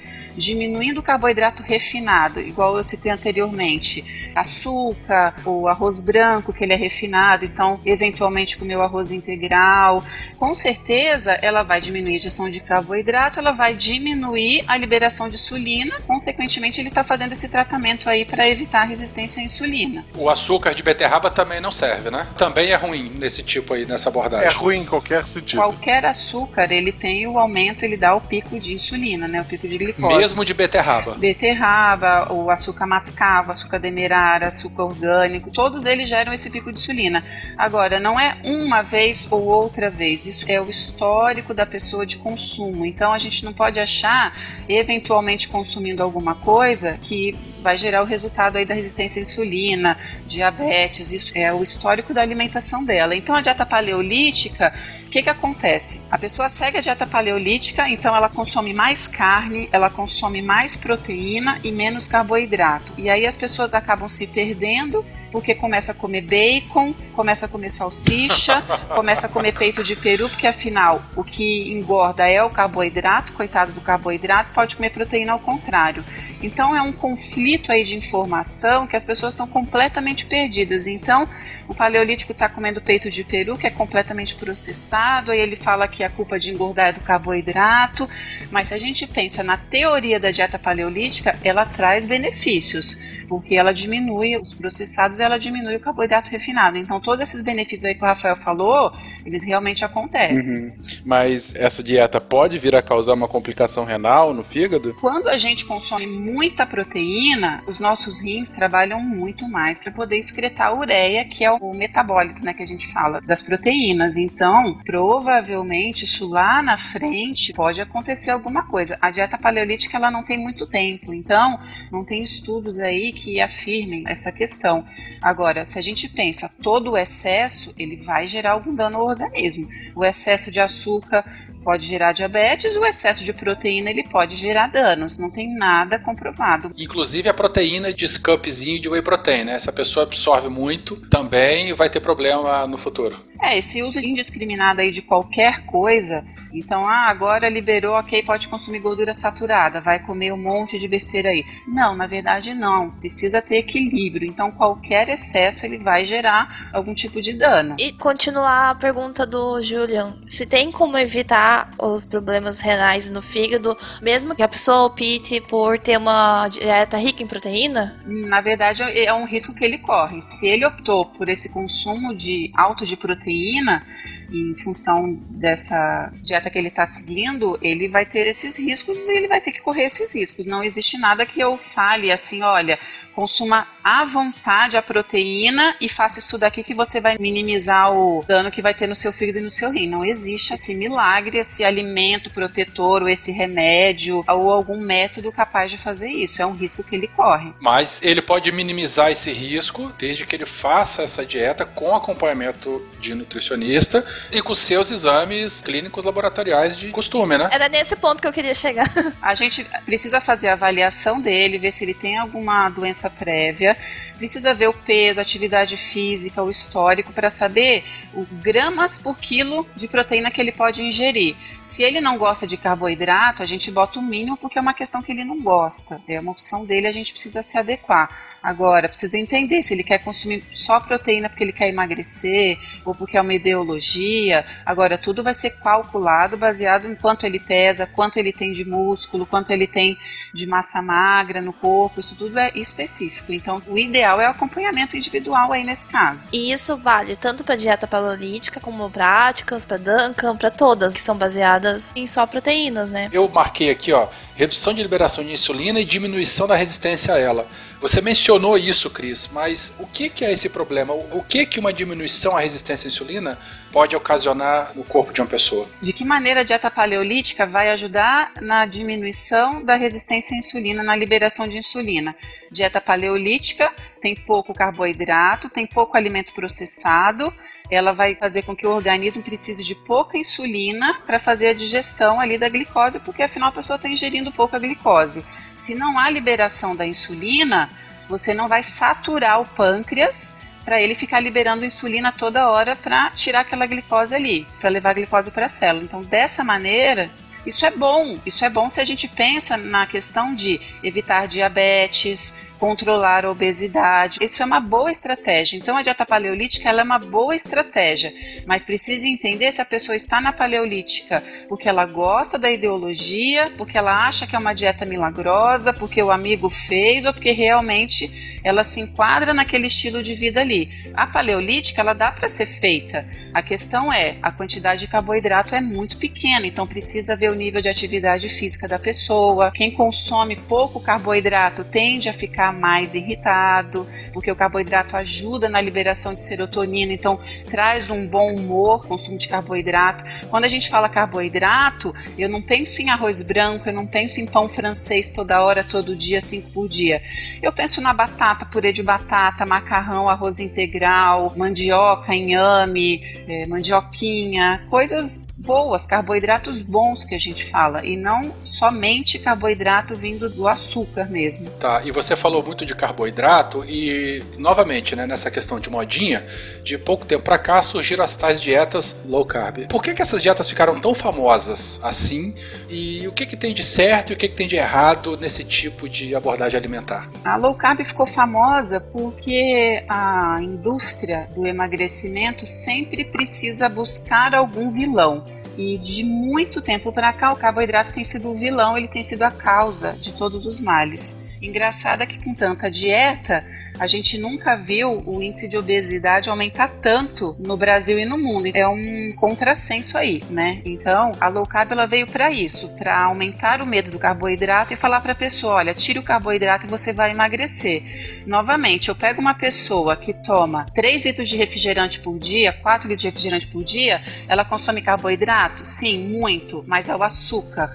diminuindo o carboidrato refinado, igual eu citei anteriormente, açúcar, o arroz branco, que ele é refinado, então eventualmente comer o arroz integral, com certeza ela vai diminuir a ingestão de carboidrato, ela vai diminuir a liberação de insulina, consequentemente ele está fazendo esse tratamento aí para evitar a resistência à insulina. O açúcar de beterraba também não serve, né? Também é ruim nesse tipo aí, nessa abordagem. É ruim em qualquer sentido. Qualquer açúcar, ele tem o aumento, ele dá o pico de insulina, né? O pico de glicose. Mesmo de beterraba. Beterraba, o açúcar mascavo, açúcar demerara, açúcar orgânico, todos eles geram esse pico de insulina. Agora, não é uma vez ou outra vez, isso é o histórico da pessoa de consumo. Então a gente não pode achar, eventualmente consumindo alguma coisa, que vai gerar o resultado aí da resistência à insulina, diabetes, isso é o histórico da alimentação dela. Então a dieta paleolítica, o que que acontece? A pessoa segue a dieta paleolítica, então ela consome mais carne, ela consome mais proteína e menos carboidrato. E aí as pessoas acabam se perdendo porque começa a comer bacon, começa a comer salsicha, começa a comer peito de peru, porque afinal o que engorda é o carboidrato, coitado do carboidrato, pode comer proteína ao contrário. Então é um conflito aí de informação que as pessoas estão completamente perdidas. Então o paleolítico está comendo peito de peru, que é completamente processado, aí ele fala que a culpa de engordar é do carboidrato, mas se a gente pensa na teoria da dieta paleolítica, ela traz benefícios, porque ela diminui os processados ela diminui o carboidrato refinado. Então, todos esses benefícios aí que o Rafael falou, eles realmente acontecem. Uhum. Mas essa dieta pode vir a causar uma complicação renal no fígado? Quando a gente consome muita proteína, os nossos rins trabalham muito mais para poder excretar a ureia, que é o metabólito, né, que a gente fala das proteínas. Então, provavelmente isso lá na frente pode acontecer alguma coisa. A dieta paleolítica ela não tem muito tempo, então não tem estudos aí que afirmem essa questão. Agora, se a gente pensa todo o excesso, ele vai gerar algum dano ao organismo. O excesso de açúcar pode gerar diabetes, o excesso de proteína ele pode gerar danos. Não tem nada comprovado. Inclusive a proteína de scoopzinho de whey protein, né? Se a pessoa absorve muito, também vai ter problema no futuro. É, esse uso indiscriminado aí de qualquer coisa, então, ah, agora liberou, ok, pode consumir gordura saturada, vai comer um monte de besteira aí. Não, na verdade não, precisa ter equilíbrio, então qualquer excesso ele vai gerar algum tipo de dano. E continuar a pergunta do Julian, se tem como evitar os problemas renais no fígado, mesmo que a pessoa opte por ter uma dieta rica em proteína? Na verdade, é um risco que ele corre. Se ele optou por esse consumo de alto de proteína, proteína, em função dessa dieta que ele está seguindo, ele vai ter esses riscos e ele vai ter que correr esses riscos. Não existe nada que eu fale assim, olha, consuma à vontade a proteína e faça isso daqui que você vai minimizar o dano que vai ter no seu fígado e no seu rim. Não existe esse milagre, esse alimento protetor ou esse remédio ou algum método capaz de fazer isso. É um risco que ele corre. Mas ele pode minimizar esse risco desde que ele faça essa dieta com acompanhamento de nutricionista e com seus exames clínicos laboratoriais de costume, né? Era nesse ponto que eu queria chegar. A gente precisa fazer a avaliação dele, ver se ele tem alguma doença prévia, precisa ver o peso, a atividade física, o histórico para saber o gramas por quilo de proteína que ele pode ingerir. Se ele não gosta de carboidrato, a gente bota o mínimo porque é uma questão que ele não gosta. É uma opção dele, a gente precisa se adequar. Agora, precisa entender se ele quer consumir só proteína porque ele quer emagrecer ou porque é uma ideologia. Agora, tudo vai ser calculado baseado em quanto ele pesa, quanto ele tem de músculo, quanto ele tem de massa magra no corpo. Isso tudo é específico. Então, o ideal é o acompanhamento individual aí nesse caso. E isso vale tanto para dieta paleolítica como práticas, para Duncan, para todas que são baseadas em só proteínas, né? Eu marquei aqui, ó, redução de liberação de insulina e diminuição da resistência a ela. Você mencionou isso, Cris, mas o que, que é esse problema? O que, que uma diminuição à resistência à insulina pode ocasionar no corpo de uma pessoa? De que maneira a dieta paleolítica vai ajudar na diminuição da resistência à insulina, na liberação de insulina? Dieta paleolítica tem pouco carboidrato, tem pouco alimento processado, ela vai fazer com que o organismo precise de pouca insulina para fazer a digestão ali da glicose, porque afinal a pessoa está ingerindo pouca glicose. Se não há liberação da insulina, você não vai saturar o pâncreas para ele ficar liberando insulina toda hora para tirar aquela glicose ali, para levar a glicose para a célula. Então, dessa maneira, isso é bom. Isso é bom se a gente pensa na questão de evitar diabetes, controlar a obesidade. Isso é uma boa estratégia. Então a dieta paleolítica é uma boa estratégia, mas precisa entender se a pessoa está na paleolítica porque ela gosta da ideologia, porque ela acha que é uma dieta milagrosa, porque o amigo fez ou porque realmente ela se enquadra naquele estilo de vida ali. A paleolítica ela dá para ser feita. A questão é a quantidade de carboidrato é muito pequena, então precisa ver o nível de atividade física da pessoa. Quem consome pouco carboidrato tende a ficar mais irritado, porque o carboidrato ajuda na liberação de serotonina, então traz um bom humor, consumo de carboidrato. Quando a gente fala carboidrato, eu não penso em arroz branco, eu não penso em pão francês toda hora, todo dia, cinco por dia. Eu penso na batata, purê de batata, macarrão, arroz integral, mandioca, inhame, é, mandioquinha, coisas boas, carboidratos bons que a gente fala, e não somente carboidrato vindo do açúcar mesmo. Tá, e você falou muito de carboidrato e, novamente, né, nessa questão de modinha, de pouco tempo para cá surgiram as tais dietas low carb. Por que, que essas dietas ficaram tão famosas assim? E o que, que tem de certo e o que, que tem de errado nesse tipo de abordagem alimentar? A low carb ficou famosa porque a indústria do emagrecimento sempre precisa buscar algum vilão. E de muito tempo para cá, o carboidrato tem sido o vilão, ele tem sido a causa de todos os males. Engraçado é que com tanta dieta, a gente nunca viu o índice de obesidade aumentar tanto no Brasil e no mundo. É um contrassenso aí, né? Então, a low carb ela veio para isso, para aumentar o medo do carboidrato e falar para a pessoa, olha, tire o carboidrato e você vai emagrecer. Novamente, eu pego uma pessoa que toma 3 litros de refrigerante por dia, 4 litros de refrigerante por dia, ela consome carboidrato? Sim, muito, mas é o açúcar.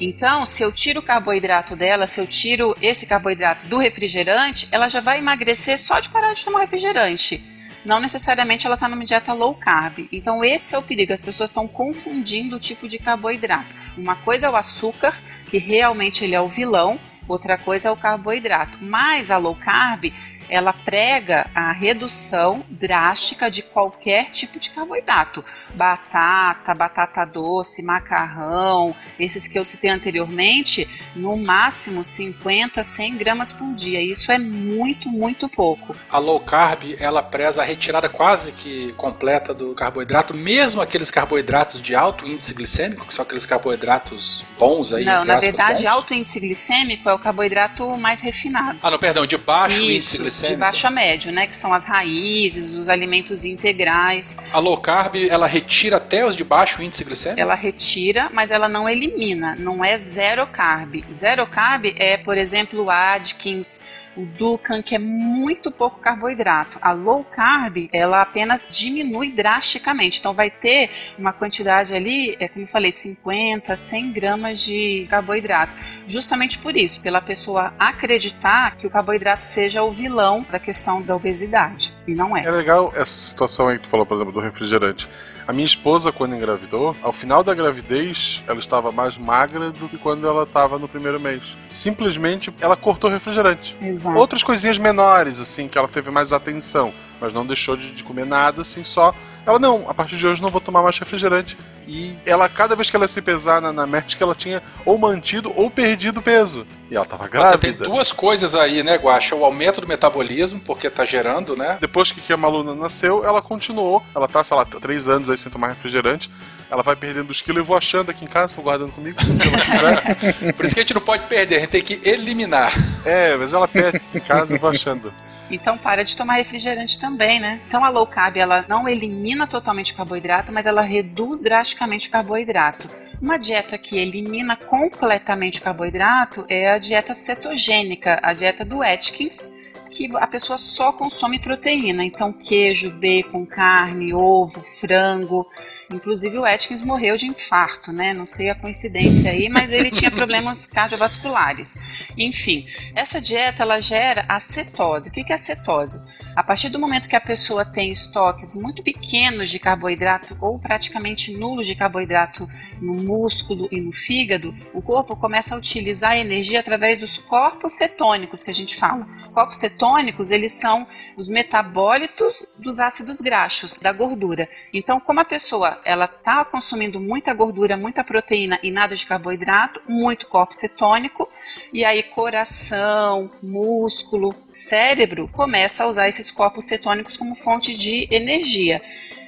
Então, se eu tiro o carboidrato dela, se eu tiro esse carboidrato do refrigerante, ela já vai emagrecer só de parar de tomar refrigerante. Não necessariamente ela está numa dieta low carb. Então, esse é o perigo. As pessoas estão confundindo o tipo de carboidrato. Uma coisa é o açúcar, que realmente ele é o vilão, outra coisa é o carboidrato. Mas a low carb ela prega a redução drástica de qualquer tipo de carboidrato. Batata, batata doce, macarrão, esses que eu citei anteriormente, no máximo 50, 100 gramas por dia. Isso é muito, muito pouco. A low carb, ela preza a retirada quase que completa do carboidrato, mesmo aqueles carboidratos de alto índice glicêmico, que são aqueles carboidratos bons aí. Não, na verdade, bons. alto índice glicêmico é o carboidrato mais refinado. Ah, não, perdão, de baixo Isso. índice glicêmico de baixo a médio, né? Que são as raízes, os alimentos integrais. A low carb, ela retira até os de baixo índice glicêmico? Ela retira, mas ela não elimina. Não é zero carb. Zero carb é, por exemplo, o Atkins, o Dukan, que é muito pouco carboidrato. A low carb, ela apenas diminui drasticamente. Então vai ter uma quantidade ali, é como eu falei, 50, 100 gramas de carboidrato. Justamente por isso, pela pessoa acreditar que o carboidrato seja o vilão da questão da obesidade. E não é. É legal essa situação aí que tu falou, por exemplo, do refrigerante. A minha esposa, quando engravidou, ao final da gravidez, ela estava mais magra do que quando ela estava no primeiro mês. Simplesmente, ela cortou o refrigerante. Exato. Outras coisinhas menores, assim, que ela teve mais atenção, mas não deixou de, de comer nada, assim, só ela, não, a partir de hoje não vou tomar mais refrigerante. E ela, cada vez que ela se pesar na, na que ela tinha ou mantido ou perdido peso. E ela tava grávida. Você tem duas coisas aí, né, Guaxa? O aumento do metabolismo, porque tá gerando, né? Depois que a Maluna nasceu, ela continuou. Ela tá, sei lá, três anos aí sem tomar refrigerante ela vai perdendo os quilos e eu vou achando aqui em casa, vou guardando comigo. Por isso que a gente não pode perder, a gente tem que eliminar. É, mas ela perde aqui em casa e vou achando. Então para de tomar refrigerante também, né? Então a low carb ela não elimina totalmente o carboidrato, mas ela reduz drasticamente o carboidrato. Uma dieta que elimina completamente o carboidrato é a dieta cetogênica, a dieta do Atkins, que a pessoa só consome proteína. Então, queijo, bacon, carne, ovo, frango. Inclusive, o Atkins morreu de infarto, né? Não sei a coincidência aí, mas ele tinha problemas cardiovasculares. Enfim, essa dieta ela gera acetose. O que é acetose? A partir do momento que a pessoa tem estoques muito pequenos de carboidrato ou praticamente nulos de carboidrato no músculo e no fígado, o corpo começa a utilizar a energia através dos corpos cetônicos que a gente fala. Corpos cetônicos cetônicos, eles são os metabólitos dos ácidos graxos, da gordura. Então, como a pessoa ela está consumindo muita gordura, muita proteína e nada de carboidrato, muito corpo cetônico, e aí coração, músculo, cérebro começa a usar esses corpos cetônicos como fonte de energia.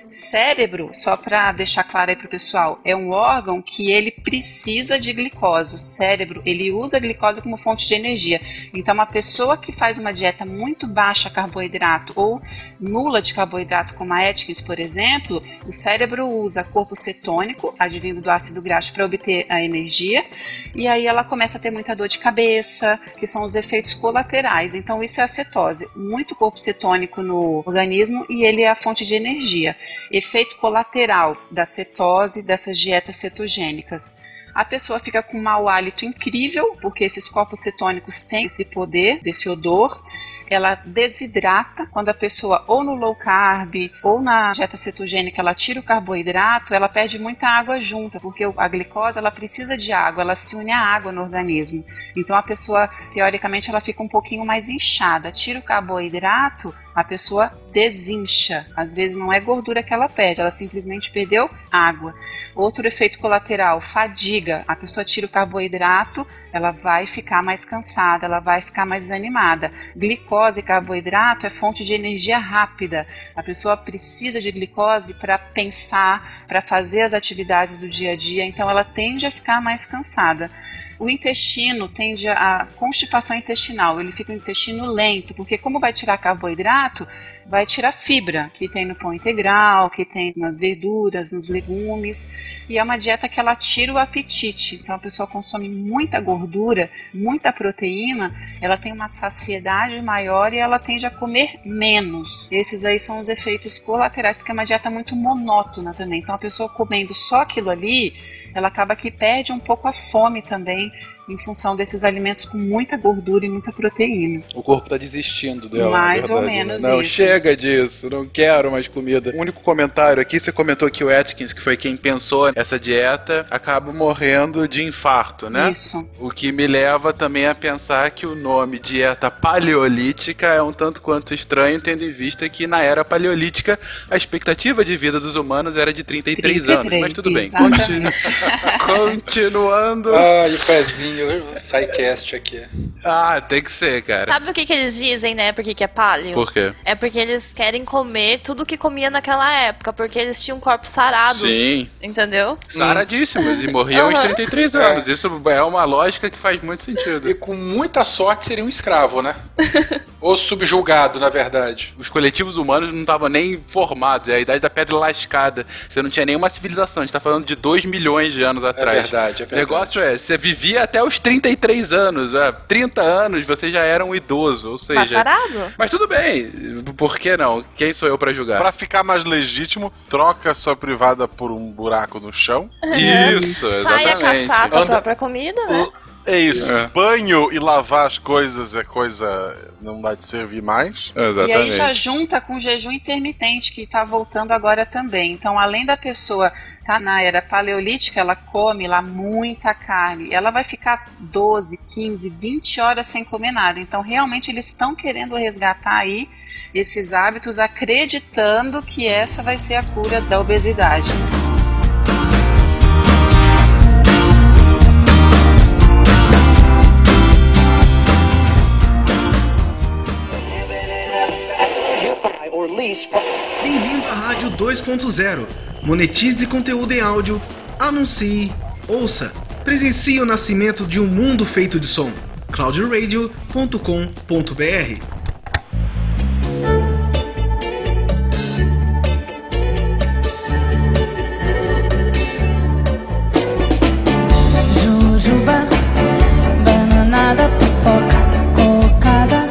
Cérebro, só para deixar claro aí pro pessoal, é um órgão que ele precisa de glicose. O cérebro, ele usa a glicose como fonte de energia. Então, uma pessoa que faz uma dieta muito baixa carboidrato ou nula de carboidrato, como a Atkins, por exemplo, o cérebro usa corpo cetônico, advindo do ácido graxo, para obter a energia, e aí ela começa a ter muita dor de cabeça, que são os efeitos colaterais. Então, isso é a cetose. Muito corpo cetônico no organismo e ele é a fonte de energia efeito colateral da cetose, dessas dietas cetogênicas. A pessoa fica com um mau hálito incrível, porque esses corpos cetônicos têm esse poder, desse odor. Ela desidrata quando a pessoa, ou no low carb, ou na dieta cetogênica, ela tira o carboidrato, ela perde muita água junta, porque a glicose ela precisa de água, ela se une à água no organismo. Então a pessoa, teoricamente, ela fica um pouquinho mais inchada. Tira o carboidrato, a pessoa desincha. Às vezes não é gordura que ela perde, ela simplesmente perdeu água. Outro efeito colateral, fadiga. A pessoa tira o carboidrato, ela vai ficar mais cansada, ela vai ficar mais desanimada. Glicose e carboidrato é fonte de energia rápida. A pessoa precisa de glicose para pensar, para fazer as atividades do dia a dia, então ela tende a ficar mais cansada. O intestino tende a constipação intestinal, ele fica intestino lento, porque como vai tirar carboidrato, vai tirar fibra, que tem no pão integral, que tem nas verduras, nos legumes, e é uma dieta que ela tira o apetite. Então a pessoa consome muita gordura, muita proteína, ela tem uma saciedade maior e ela tende a comer menos. Esses aí são os efeitos colaterais, porque é uma dieta muito monótona também. Então a pessoa comendo só aquilo ali, ela acaba que perde um pouco a fome também em função desses alimentos com muita gordura e muita proteína. O corpo está desistindo dela. Mais verdade, ou menos né? Não, isso. chega disso, não quero mais comida. O único comentário aqui, você comentou que o Atkins, que foi quem pensou essa dieta, acaba morrendo de infarto, né? Isso. O que me leva também a pensar que o nome dieta paleolítica é um tanto quanto estranho, tendo em vista que na era paleolítica a expectativa de vida dos humanos era de 33, 33 anos. Mas tudo bem. exatamente. Continuando. Ai, o pezinho, o SciCast aqui. Ah, tem que ser, cara. Sabe o que, que eles dizem, né? Por que, que é paleo? Por quê? É porque eles querem comer tudo que comia naquela época, porque eles tinham corpos sarados. Sim. Entendeu? Saradíssimos e morriam aos Uhum. 33 anos. Isso é uma lógica que faz muito sentido. E com muita sorte seria um escravo, né? Ou subjugado, na verdade. Os coletivos humanos não estavam nem formados, é a idade da pedra lascada. Você não tinha nenhuma civilização, a gente tá falando de 2 milhões de anos atrás. verdade, é O verdade. negócio é, você vivia até os 33 anos, é, 30 anos você já era um idoso, ou seja... Passarado? Mas tudo bem, por que não? Quem sou eu pra julgar? Pra ficar mais legítimo, troca sua privada por um buraco no chão. Isso, Sai a exatamente. caçar a tua Anda- própria comida, né? É isso. É. Banho e lavar as coisas é coisa. não vai te servir mais. E aí Exatamente. já junta com o jejum intermitente que está voltando agora também. Então, além da pessoa estar na era paleolítica, ela come lá muita carne. Ela vai ficar 12, 15, 20 horas sem comer nada. Então, realmente eles estão querendo resgatar aí esses hábitos, acreditando que essa vai ser a cura da obesidade. 2.0. Monetize conteúdo em áudio, anuncie, ouça, presencie o nascimento de um mundo feito de som. cloudradio.com.br Jujuba, bananada, pipoca, cocada,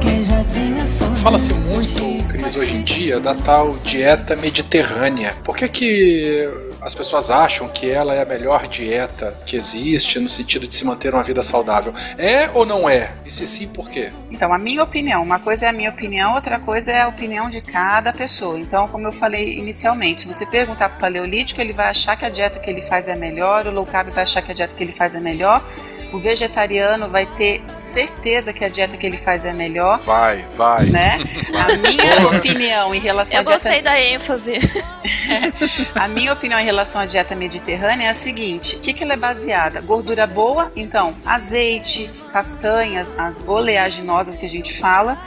queijadinha. Fala-se muito, hoje em dia, da tal dieta mediterrânea. Por que que as pessoas acham que ela é a melhor dieta que existe no sentido de se manter uma vida saudável? É ou não é? E se sim, por quê? Então, a minha opinião, uma coisa é a minha opinião, outra coisa é a opinião de cada pessoa. Então, como eu falei inicialmente, se você perguntar para o paleolítico, ele vai achar que a dieta que ele faz é melhor, o low carb vai achar que a dieta que ele faz é melhor, o vegetariano vai ter certeza que a dieta que ele faz é melhor, Vai, vai. né? A minha opinião em relação Eu à dieta gostei da ênfase. A minha opinião em relação à dieta mediterrânea é a seguinte: o que, que ela é baseada? Gordura boa, então, azeite, castanhas, as oleaginosas que a gente fala,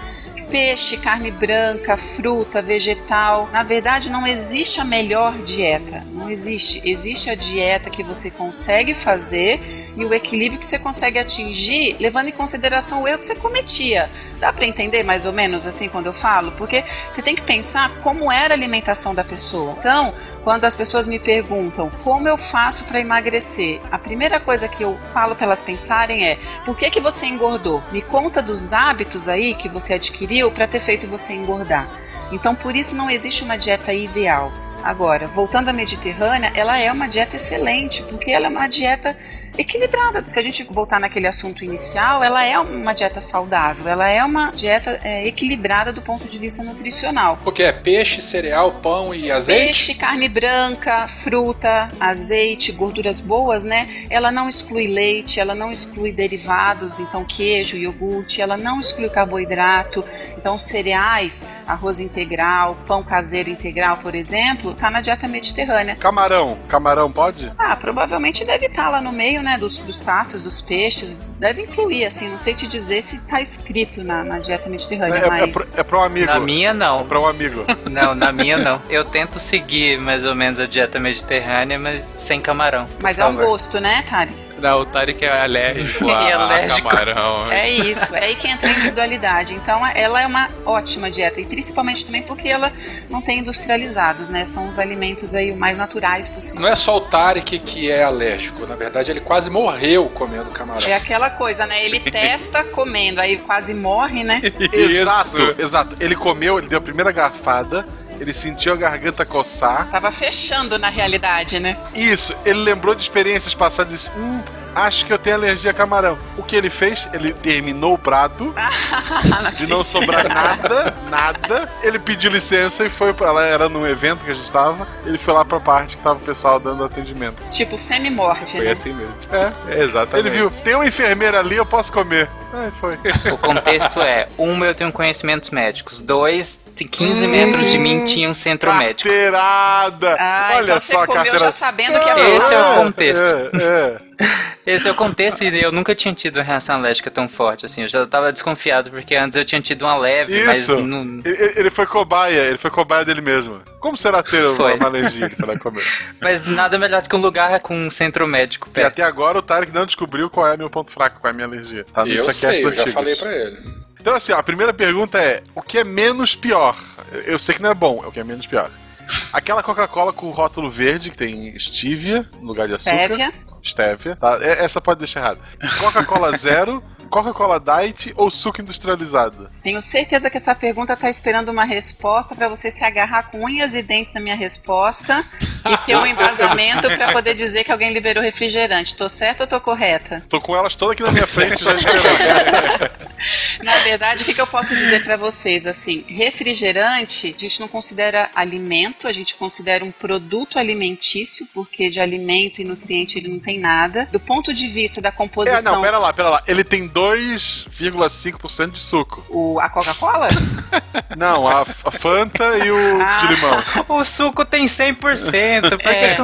peixe, carne branca, fruta, vegetal. Na verdade, não existe a melhor dieta. Não existe. Existe a dieta que você consegue fazer e o equilíbrio que você consegue atingir, levando em consideração o erro que você cometia. Dá para entender mais ou menos assim quando eu falo? Porque você tem que pensar como era a alimentação da pessoa. Então, quando as pessoas me perguntam como eu faço para emagrecer, a primeira coisa que eu falo para elas pensarem é: por que que você engordou? Me conta dos hábitos aí que você adquiriu para ter feito você engordar. Então, por isso não existe uma dieta ideal. Agora, voltando à Mediterrânea, ela é uma dieta excelente, porque ela é uma dieta equilibrada. Se a gente voltar naquele assunto inicial, ela é uma dieta saudável, ela é uma dieta é, equilibrada do ponto de vista nutricional. Porque é peixe, cereal, pão e azeite? Peixe, carne branca, fruta, azeite, gorduras boas, né? Ela não exclui leite, ela não exclui derivados, então queijo, iogurte, ela não exclui carboidrato. Então cereais, arroz integral, pão caseiro integral, por exemplo, tá na dieta mediterrânea. Camarão, camarão pode? Ah, provavelmente deve estar lá no meio, né, dos crustáceos, dos peixes, deve incluir, assim, não sei te dizer se tá escrito na, na dieta mediterrânea, É, é, mas... pro, é pro amigo. Na minha, não. É pro amigo. Não, na minha não. Eu tento seguir mais ou menos a dieta mediterrânea, mas sem camarão. Mas é um gosto, né, Tarek? Não, o Tarek é alérgico a, E a alérgico. camarão. É isso, é aí que entra a individualidade. Então, ela é uma ótima dieta, e principalmente também porque ela não tem industrializados, né? São os alimentos aí o mais naturais possível. Não é só o Tarek que é alérgico, na verdade ele quase morreu comendo camarão. É aquela coisa, né? Ele testa comendo, aí quase morre, né? Exato, exato. Ele comeu, ele deu a primeira garfada, ele sentiu a garganta coçar. Tava fechando na realidade, né? Isso, ele lembrou de experiências passadas e disse: Hum, acho que eu tenho alergia a camarão. O que ele fez? Ele terminou o prato, de não sobrar nada, nada. Ele pediu licença e foi pra lá. Era num evento que a gente tava. Ele foi lá pra parte que tava o pessoal dando atendimento. Tipo, semi-morte, Foi né? assim mesmo. É, Exatamente. ele viu: tem uma enfermeira ali, eu posso comer. Aí foi. O contexto é: um, eu tenho conhecimentos médicos. Dois, tem 15 metros de mim tinha um centro médico. Carteirada! Ah, Olha então você só comeu carteira. já sabendo que ia Esse passar. é o mal. contexto. É, é. Esse é o contexto e eu nunca tinha tido uma reação alérgica tão forte, assim. Eu já tava desconfiado, porque antes eu tinha tido uma leve, mas Isso. não, Ele, ele foi cobaia, ele foi cobaia dele mesmo. Como será ter Foi. uma alergia? Ele foi lá comer. mas nada melhor do que um lugar com um centro médico E perto. até agora o Tarek não descobriu qual é meu ponto fraco, qual é a minha alergia. Tá eu Saquete sei, eu já falei pra ele. Então, assim, ó, a primeira pergunta é: o que é menos pior? Eu sei que não é bom, é o que é menos pior. Aquela Coca-Cola com o rótulo verde, que tem stevia no lugar de açúcar. Stevia. Stevia. Tá? Essa pode deixar errado. Coca-Cola zero, Coca-Cola Diet ou suco industrializado? Tenho certeza que essa pergunta tá esperando uma resposta pra você se agarrar com unhas e dentes na minha resposta e ter um embasamento pra poder dizer que alguém liberou refrigerante. Tô certa ou tô correta? Tô com elas todas aqui na minha frente já esperando. Na verdade, o que, que eu posso dizer pra vocês? Assim, refrigerante, a gente não considera alimento, a gente considera um produto alimentício, porque de alimento e nutriente ele não tem nada. Do ponto de vista da É, composição, não, pera lá, pera lá. Ele tem 2,5% de suco. o, a Coca-Cola? Não, a, a Fanta e o Ah. de limão. O suco tem 100%, por que É.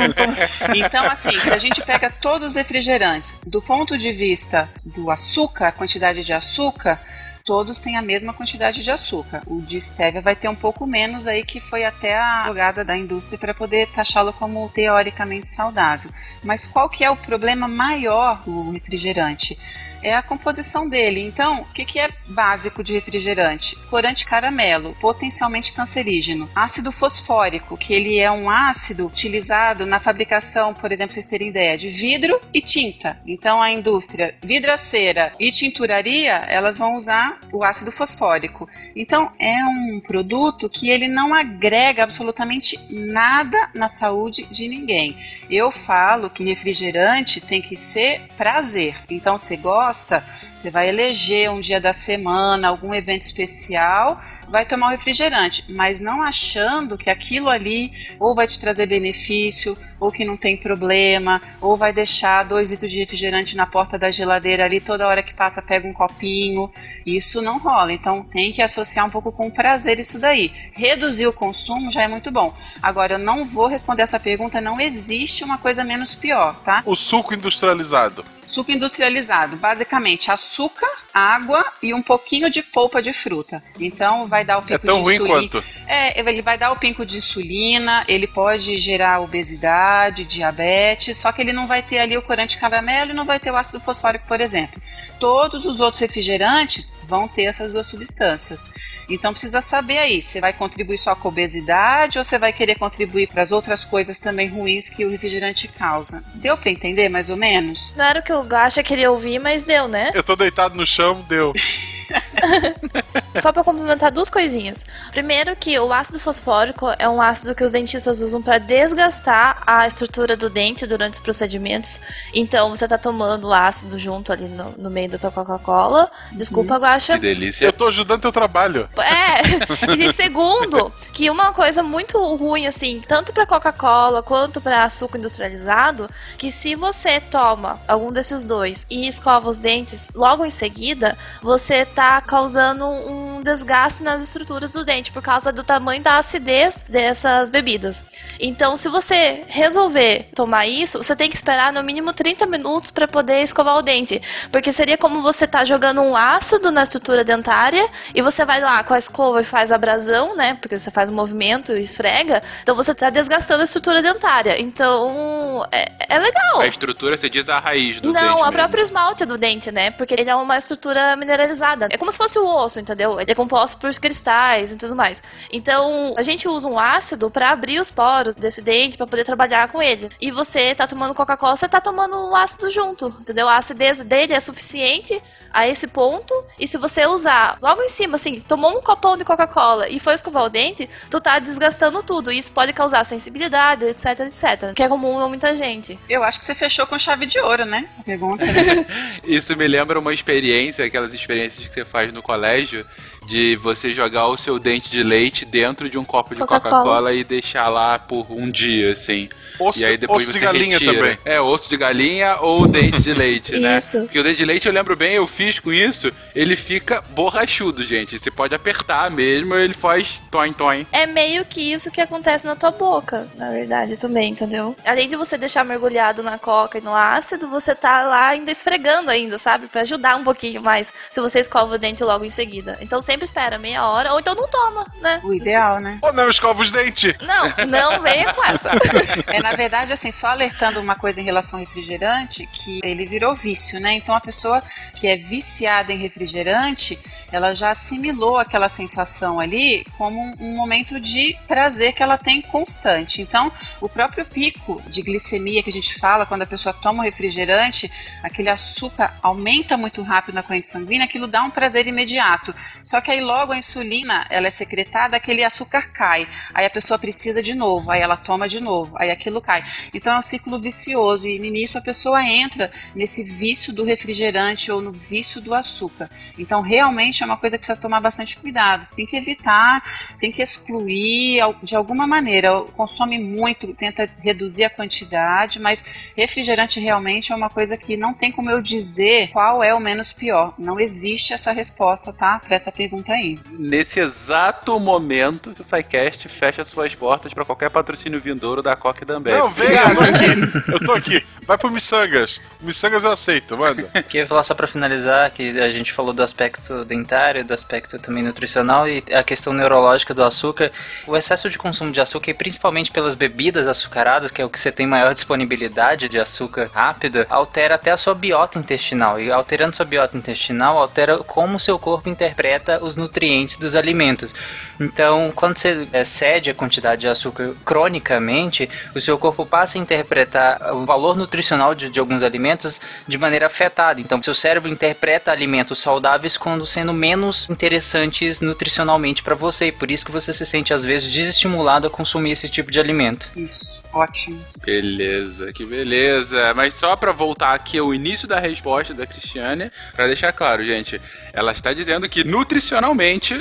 Então, assim, se a gente pega todos os refrigerantes do ponto de vista do açúcar, a quantidade de açúcar, todos têm a mesma quantidade de açúcar. O de stevia vai ter um pouco menos aí, que foi até a jogada da indústria para poder taxá-lo como teoricamente saudável. Mas qual que é o problema maior do refrigerante? É a composição dele. Então, o que, que é básico de refrigerante? Corante caramelo, potencialmente cancerígeno. Ácido fosfórico, que ele é um ácido utilizado na fabricação, por exemplo, vocês terem ideia, de vidro e tinta. Então, a indústria vidraceira e tinturaria, elas vão usar o ácido fosfórico. Então, é um produto que ele não agrega absolutamente nada na saúde de ninguém. Eu falo que refrigerante tem que ser prazer. Então, você gosta, você vai eleger um dia da semana, algum evento especial, vai tomar um refrigerante, mas não achando que aquilo ali ou vai te trazer benefício, ou que não tem problema, ou vai deixar dois litros de refrigerante na porta da geladeira ali, toda hora que passa pega um copinho. Isso isso não rola. Então tem que associar um pouco com prazer isso daí. Reduzir o consumo já é muito bom. Agora eu não vou responder essa pergunta, não existe uma coisa menos pior, tá? O suco industrializado. Suco industrializado, basicamente açúcar, água e um pouquinho de polpa de fruta. Então vai dar o pico é tão de ruim insulina. quanto. É, ele vai dar o pico de insulina, ele pode gerar obesidade, diabetes, só que ele não vai ter ali o corante caramelo e não vai ter o ácido fosfórico, por exemplo. Todos os outros refrigerantes vão ter essas duas substâncias. Então precisa saber aí, você vai contribuir só com a obesidade ou você vai querer contribuir para as outras coisas também ruins que o refrigerante causa. Deu para entender mais ou menos? Não era o que o Gacha queria ouvir, mas deu, né? Eu tô deitado no chão, deu. Só pra complementar duas coisinhas. Primeiro que o ácido fosfórico é um ácido que os dentistas usam para desgastar a estrutura do dente durante os procedimentos. Então você tá tomando o ácido junto ali no, no meio da tua Coca-Cola. Desculpa, Guaxa. Que delícia. Eu tô ajudando teu trabalho. É. E segundo, que uma coisa muito ruim assim, tanto para Coca-Cola quanto para açúcar industrializado, que se você toma algum desses dois e escova os dentes logo em seguida, você tá causando um desgaste nas estruturas do dente por causa do tamanho da acidez dessas bebidas. Então, se você resolver tomar isso, você tem que esperar no mínimo 30 minutos para poder escovar o dente, porque seria como você tá jogando um ácido na estrutura dentária e você vai lá com a escova e faz abrasão, né? Porque você faz o movimento e esfrega, então você tá desgastando a estrutura dentária. Então, é, é legal. A estrutura, você diz a raiz do Não, mesmo. própria esmalte do dente, né? Porque ele é uma estrutura mineralizada. É como se fosse o osso, entendeu? Ele é composto por cristais e tudo mais. Então, a gente usa um ácido pra abrir os poros desse dente pra poder trabalhar com ele. E você tá tomando Coca-Cola, você tá tomando o ácido junto, entendeu? A acidez dele é suficiente a esse ponto. E se você usar logo em cima, assim, tomou um copão de Coca-Cola e foi escovar o dente, tu tá desgastando tudo. E isso pode causar sensibilidade, etc, etc. Que é comum a muita gente. Eu acho que você fechou com chave de ouro, né? Né? Isso me lembra uma experiência, aquelas experiências que você faz no colégio, de você jogar o seu dente de leite dentro de um copo de Coca-Cola. E deixar lá por um dia, assim. Osso, e aí depois osso de você galinha retira. também. É, osso de galinha ou dente de leite, né? Isso. Porque o dente de leite, eu lembro bem, eu fiz com isso, ele fica borrachudo, gente. Você pode apertar mesmo, ele faz toin-toin. É meio que isso que acontece na tua boca, na verdade, também, entendeu? Além de você deixar mergulhado na coca e no ácido, você tá lá ainda esfregando ainda, sabe? Pra ajudar um pouquinho mais, se você escova o dente logo em seguida. Então sempre espera meia hora, ou então não toma, né? O ideal, né? Ou não, escova os dentes. Não, não venha com essa. É, na verdade, assim, só alertando uma coisa em relação ao refrigerante, que ele virou vício, né? Então a pessoa que é viciada em refrigerante, ela já assimilou aquela sensação ali como um, um momento de prazer que ela tem constante. Então, o próprio pico de glicemia que a gente fala quando a pessoa toma o refrigerante, aquele açúcar aumenta muito rápido na corrente sanguínea, aquilo dá um prazer imediato. Só que aí logo a insulina, ela é secretada, aquele açúcar cai. Aí a pessoa precisa de novo, aí ela toma de novo, aí aquilo cai. Então é um ciclo vicioso e no início a pessoa entra nesse vício do refrigerante ou no vício do açúcar. Então realmente é uma coisa que precisa tomar bastante cuidado. Tem que evitar, tem que excluir de alguma maneira. Consome muito, tenta reduzir a quantidade, mas refrigerante realmente é uma coisa que não tem como eu dizer qual é o menos pior. Não existe essa resposta, tá? Para essa pergunta aí. Nesse exato momento, o SciCast fecha suas portas para qualquer patrocínio vindouro da Coca e da Ambev. Não, vem, eu tô aqui. Eu tô aqui. Vai pro Missangas. Missangas eu aceito, manda. Queria falar só pra finalizar que a gente falou do aspecto dentário, do aspecto também nutricional e a questão neurológica do açúcar. O excesso de consumo de açúcar, e principalmente pelas bebidas açucaradas, que é o que você tem maior disponibilidade de açúcar rápido, altera até a sua biota intestinal. E alterando sua biota intestinal, altera como o seu corpo interpreta os nutrientes dos alimentos. Então, quando você excede a quantidade de açúcar cronicamente, o seu corpo passa a interpretar o valor nutricional de, de alguns alimentos de maneira afetada. Então, seu cérebro interpreta alimentos saudáveis como sendo menos interessantes nutricionalmente para você. E por isso que você se sente, às vezes, desestimulado a consumir esse tipo de alimento. Isso, ótimo. Beleza, que beleza. Mas só pra voltar aqui ao início da resposta da Cristiane, pra deixar claro, gente, ela está dizendo que nutricionalmente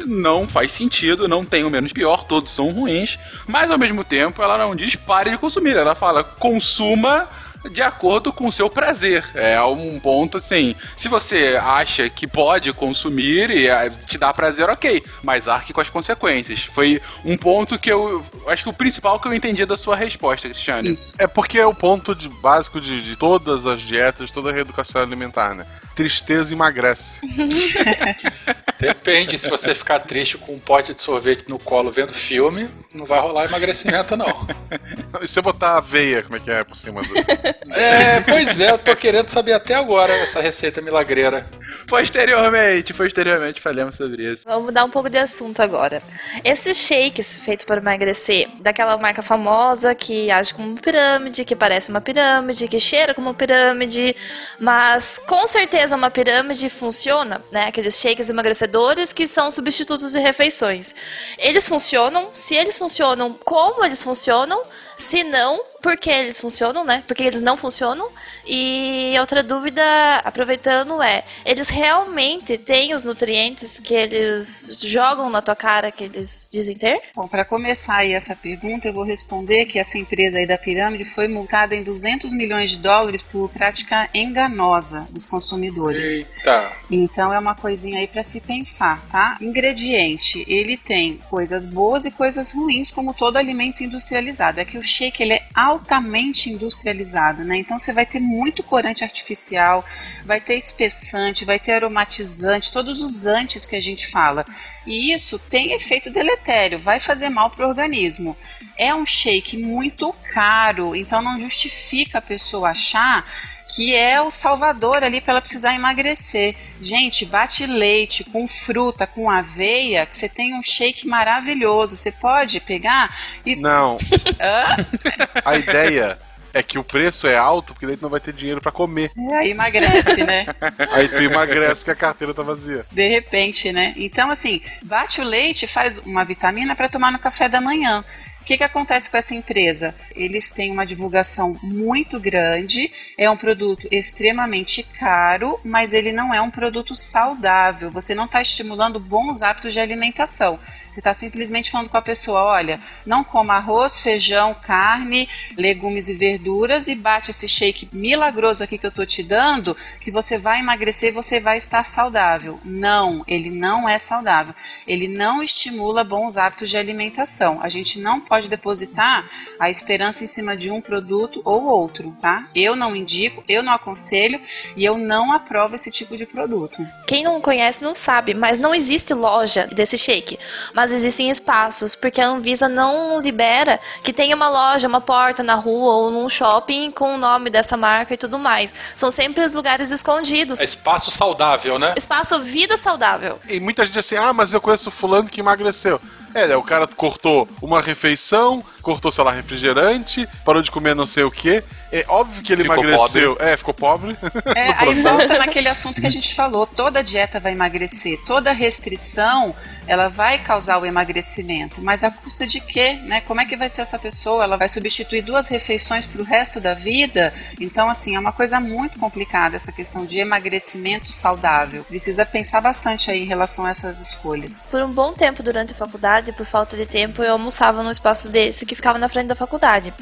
não faz sentido, não tem o menos pior, todos são ruins, mas ao mesmo tempo ela não diz pare de consumir, ela fala consuma de acordo com o seu prazer. É um ponto assim. Se você acha que pode consumir e ah, te dá prazer, ok. Mas arque com as consequências. Foi um ponto que eu. Acho que o principal que eu entendi da sua resposta, Cristiane. Isso. É porque é o ponto de, básico de, de todas as dietas, toda a reeducação alimentar, né? Tristeza emagrece. Depende, se você ficar triste com um pote de sorvete no colo vendo filme, não vai rolar emagrecimento, não. E se eu botar aveia, como é que é por cima do. É, pois é, eu tô querendo saber até agora essa receita milagreira. Posteriormente, posteriormente falamos sobre isso. Vamos mudar um pouco de assunto agora. Esses shakes feitos para emagrecer, daquela marca famosa que age como pirâmide, que parece uma pirâmide, que cheira como pirâmide, mas com certeza uma pirâmide funciona, né? Aqueles shakes emagrecedores que são substitutos de refeições. Eles funcionam, se eles funcionam, como eles funcionam, se não, por que eles funcionam, né? Porque eles não funcionam. E outra dúvida, aproveitando, é: eles realmente têm os nutrientes que eles jogam na tua cara que eles dizem ter? Bom, para começar aí essa pergunta, eu vou responder que essa empresa aí da pirâmide foi multada em 200 milhões de dólares por prática enganosa dos consumidores. Eita. Então é uma coisinha aí para se pensar, tá? Ingrediente, ele tem coisas boas e coisas ruins, como todo alimento industrializado. É que o shake ele é altamente industrializado, né? Então você vai ter muito corante artificial, vai ter espessante, vai ter aromatizante, todos os antes que a gente fala. E isso tem efeito deletério, vai fazer mal para o organismo. É um shake muito caro, então não justifica a pessoa achar que é o salvador ali para ela precisar emagrecer. Gente, bate leite com fruta, com aveia, que você tem um shake maravilhoso. Você pode pegar e. Não. Hã? A ideia é que o preço é alto porque daí tu não vai ter dinheiro pra comer. É, aí emagrece, né? Aí tu emagrece porque a carteira tá vazia. De repente, né? Então, assim, bate o leite, faz uma vitamina para tomar no café da manhã. O que, que acontece com essa empresa? Eles têm uma divulgação muito grande, é um produto extremamente caro, mas ele não é um produto saudável. Você não está estimulando bons hábitos de alimentação. Você está simplesmente falando com a pessoa: olha, não coma arroz, feijão, carne, legumes e verduras e bate esse shake milagroso aqui que eu estou te dando, que você vai emagrecer e você vai estar saudável. Não, ele não é saudável. Ele não estimula bons hábitos de alimentação. A gente não pode depositar a esperança em cima de um produto ou outro, tá? Eu não indico, eu não aconselho e eu não aprovo esse tipo de produto. Quem não conhece não sabe, mas não existe loja desse shake. Mas existem espaços, porque a Anvisa não libera que tenha uma loja, uma porta na rua ou num shopping com o nome dessa marca e tudo mais. São sempre os lugares escondidos. É espaço saudável, né? Espaço vida saudável. E muita gente assim, ah, mas eu conheço fulano que emagreceu. É, né, o cara cortou uma refeição, cortou, sei lá, refrigerante, parou de comer não sei o que. É óbvio que ele Ficou emagreceu. É, ficou pobre. É, aí volta naquele assunto que a gente falou, toda dieta vai emagrecer, toda restrição, ela vai causar o emagrecimento, mas a custa de quê, né? Como é que vai ser essa pessoa? Ela vai substituir duas refeições para o resto da vida? Então, assim, é uma coisa muito complicada essa questão de emagrecimento saudável. Precisa pensar bastante aí em relação a essas escolhas. Por um bom tempo durante a faculdade, por falta de tempo, eu almoçava num espaço desse que ficava na frente da faculdade.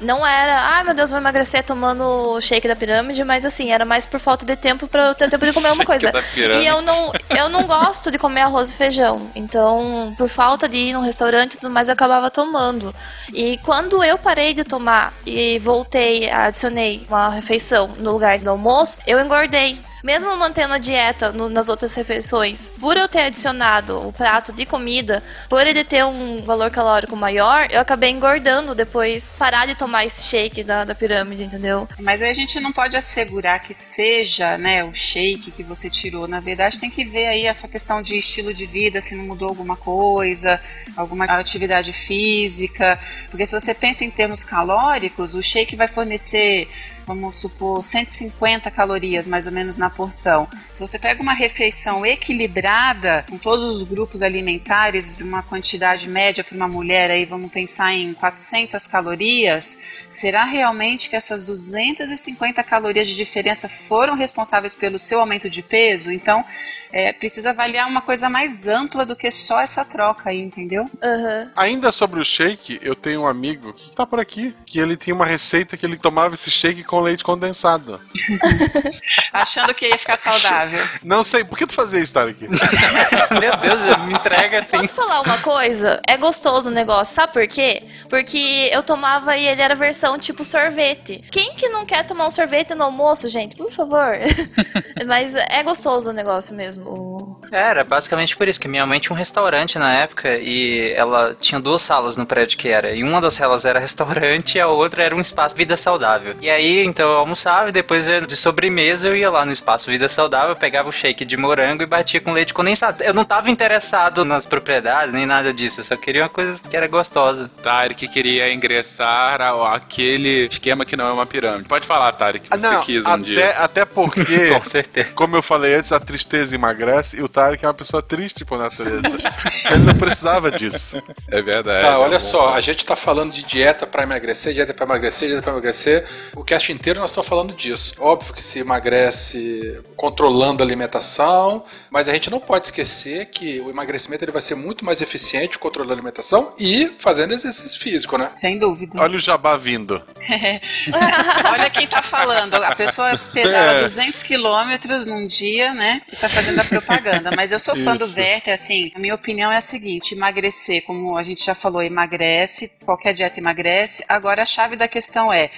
Não era, ai meu Deus, vou emagrecer tomando o shake da pirâmide, mas assim, era mais por falta de tempo pra eu ter tempo de comer uma coisa. E eu não, eu não gosto de comer arroz e feijão. Então, por falta de ir num restaurante e tudo mais, eu acabava tomando. E quando eu parei de tomar e voltei, adicionei uma refeição no lugar do almoço, eu engordei. Mesmo mantendo a dieta no- nas outras refeições, por eu ter adicionado o prato de comida, por ele ter um valor calórico maior, eu acabei engordando depois parar de tomar esse shake da, da pirâmide, entendeu? Mas aí a gente não pode assegurar que seja né, o shake que você tirou. Na verdade, tem que ver aí essa questão de estilo de vida, se não mudou alguma coisa, alguma atividade física. Porque se você pensa em termos calóricos, o shake vai fornecer, vamos supor, 150 calorias mais ou menos na porção. Se você pega uma refeição equilibrada, com todos os grupos alimentares, de uma quantidade média para uma mulher, aí vamos pensar em 400 calorias, será realmente que essas 250 calorias de diferença foram responsáveis pelo seu aumento de peso? Então, é, precisa avaliar uma coisa mais ampla do que só essa troca aí, entendeu? Aham. Ainda sobre o shake, eu tenho um amigo que tá por aqui, que ele tinha uma receita que ele tomava esse shake com leite condensado. Achando que ia ficar saudável. Não sei, por que tu fazia isso, Tarek? Meu Deus, me entrega assim. Posso falar uma coisa? É gostoso o negócio, sabe por quê? Porque eu tomava e ele era versão tipo sorvete. Quem que não quer tomar um sorvete no almoço, gente? Por favor. Mas é gostoso o negócio mesmo. Era basicamente por isso que minha mãe tinha um restaurante na época e ela tinha duas salas no prédio que era. E uma das salas era restaurante e a outra era um espaço vida saudável. E aí, então eu almoçava e depois de sobremesa eu ia lá no espaço vida saudável, pegava o shake de morango e batia com leite condensado. Eu não tava interessado nas propriedades nem nada disso, eu só queria uma coisa que era gostosa. Tarek queria ingressar ao aquele esquema que não é uma pirâmide. Pode falar, Tarek, que Ah, não, você quis um até, dia. até porque, Com certeza. como eu falei antes, a tristeza emagrece e o Tarek é uma pessoa triste por natureza. Ele não precisava disso. É verdade. Tá, é olha bom. só, a gente tá falando de dieta pra emagrecer, dieta pra emagrecer, dieta pra emagrecer. O cast inteiro nós estamos falando disso. Óbvio que se emagrece controlando a alimentação, mas a gente não pode esquecer que o emagrecimento ele vai ser muito mais eficiente controlando a alimentação e fazendo exercício físico, né? Sem dúvida. Olha o jabá vindo. Olha quem tá falando. A pessoa pedala É. 200 quilômetros num dia, né? E tá fazendo a propaganda. Mas eu sou fã do Isso. Werther, assim, a minha opinião é a seguinte: emagrecer, como a gente já falou, emagrece, qualquer dieta emagrece. Agora a chave da questão é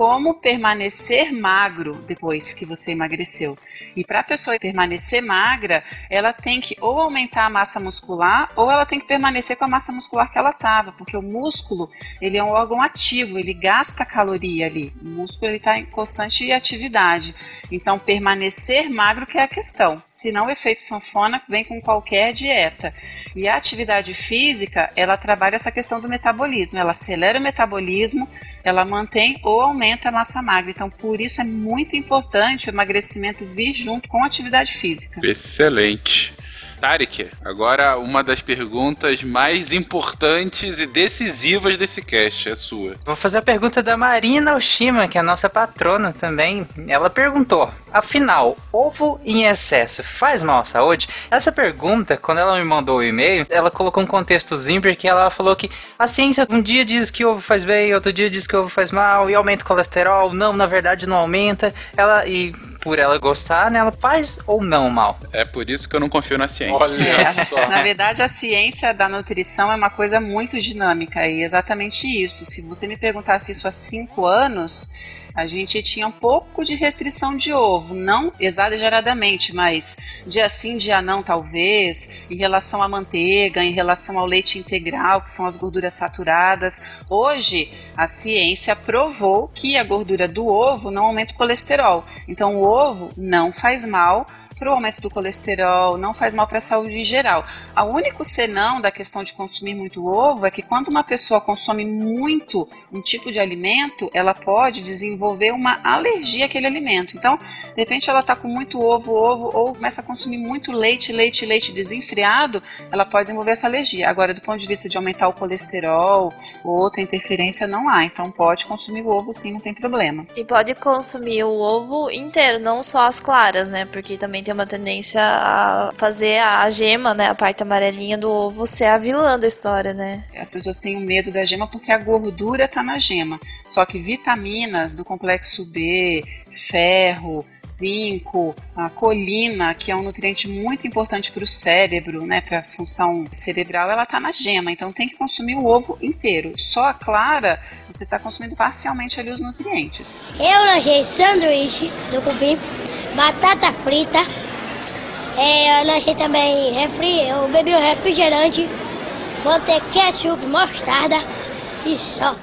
como permanecer magro depois que você emagreceu. E para a pessoa permanecer magra, ela tem que ou aumentar a massa muscular ou ela tem que permanecer com a massa muscular que ela estava, porque o músculo ele é um órgão ativo, ele gasta caloria ali. O músculo está em constante atividade. Então permanecer magro que é a questão. Senão o efeito sanfona vem com qualquer dieta. E a atividade física ela trabalha essa questão do metabolismo. Ela acelera o metabolismo, ela mantém ou aumenta a massa magra. Então por isso é muito importante o emagrecimento vir junto com a atividade física. Excelente. Tarek, agora uma das perguntas mais importantes e decisivas desse cast é sua. Vou fazer a pergunta da Marina Oshima, que é a nossa patrona também. Ela perguntou: afinal, ovo em excesso faz mal à saúde? Essa pergunta, quando ela me mandou o e-mail, ela colocou um contextozinho porque ela falou que a ciência um dia diz que ovo faz bem, outro dia diz que ovo faz mal e aumenta o colesterol. Não, na verdade não aumenta. Ela e por ela gostar, né, ela faz ou não mal? É por isso que eu não confio na ciência. Olha É, só. Na verdade, a ciência da nutrição é uma coisa muito dinâmica e é exatamente isso. Se você me perguntasse isso há cinco anos, a gente tinha um pouco de restrição de ovo, não exageradamente, mas dia sim, dia não, talvez, em relação à manteiga, em relação ao leite integral, que são as gorduras saturadas. Hoje, a ciência provou que a gordura do ovo não aumenta o colesterol. Então, o ovo não faz mal para o aumento do colesterol, não faz mal para a saúde em geral. O único senão da questão de consumir muito ovo é que quando uma pessoa consome muito um tipo de alimento, ela pode desenvolver uma alergia àquele alimento. Então, de repente ela está com muito ovo, ovo, ou começa a consumir muito leite, leite, leite desenfreado, ela pode desenvolver essa alergia. Agora, do ponto de vista de aumentar o colesterol ou outra interferência, não há. Então, pode consumir o ovo sim, não tem problema. E pode consumir o ovo inteiro, não só as claras, né? Porque também tem uma tendência a fazer a gema, né? A parte amarelinha do ovo ser a vilã da história, né? As pessoas têm medo da gema porque a gordura está na gema. Só que vitaminas do complexo B, ferro, zinco, a colina, que é um nutriente muito importante para o cérebro, né, para a função cerebral, ela está na gema. Então tem que consumir o ovo inteiro. Só a clara, você está consumindo parcialmente ali os nutrientes. Eu lanchei sanduíche do cupim, batata frita. É, eu lanchei também refri, eu bebi um refrigerante, botei ketchup, mostarda e só.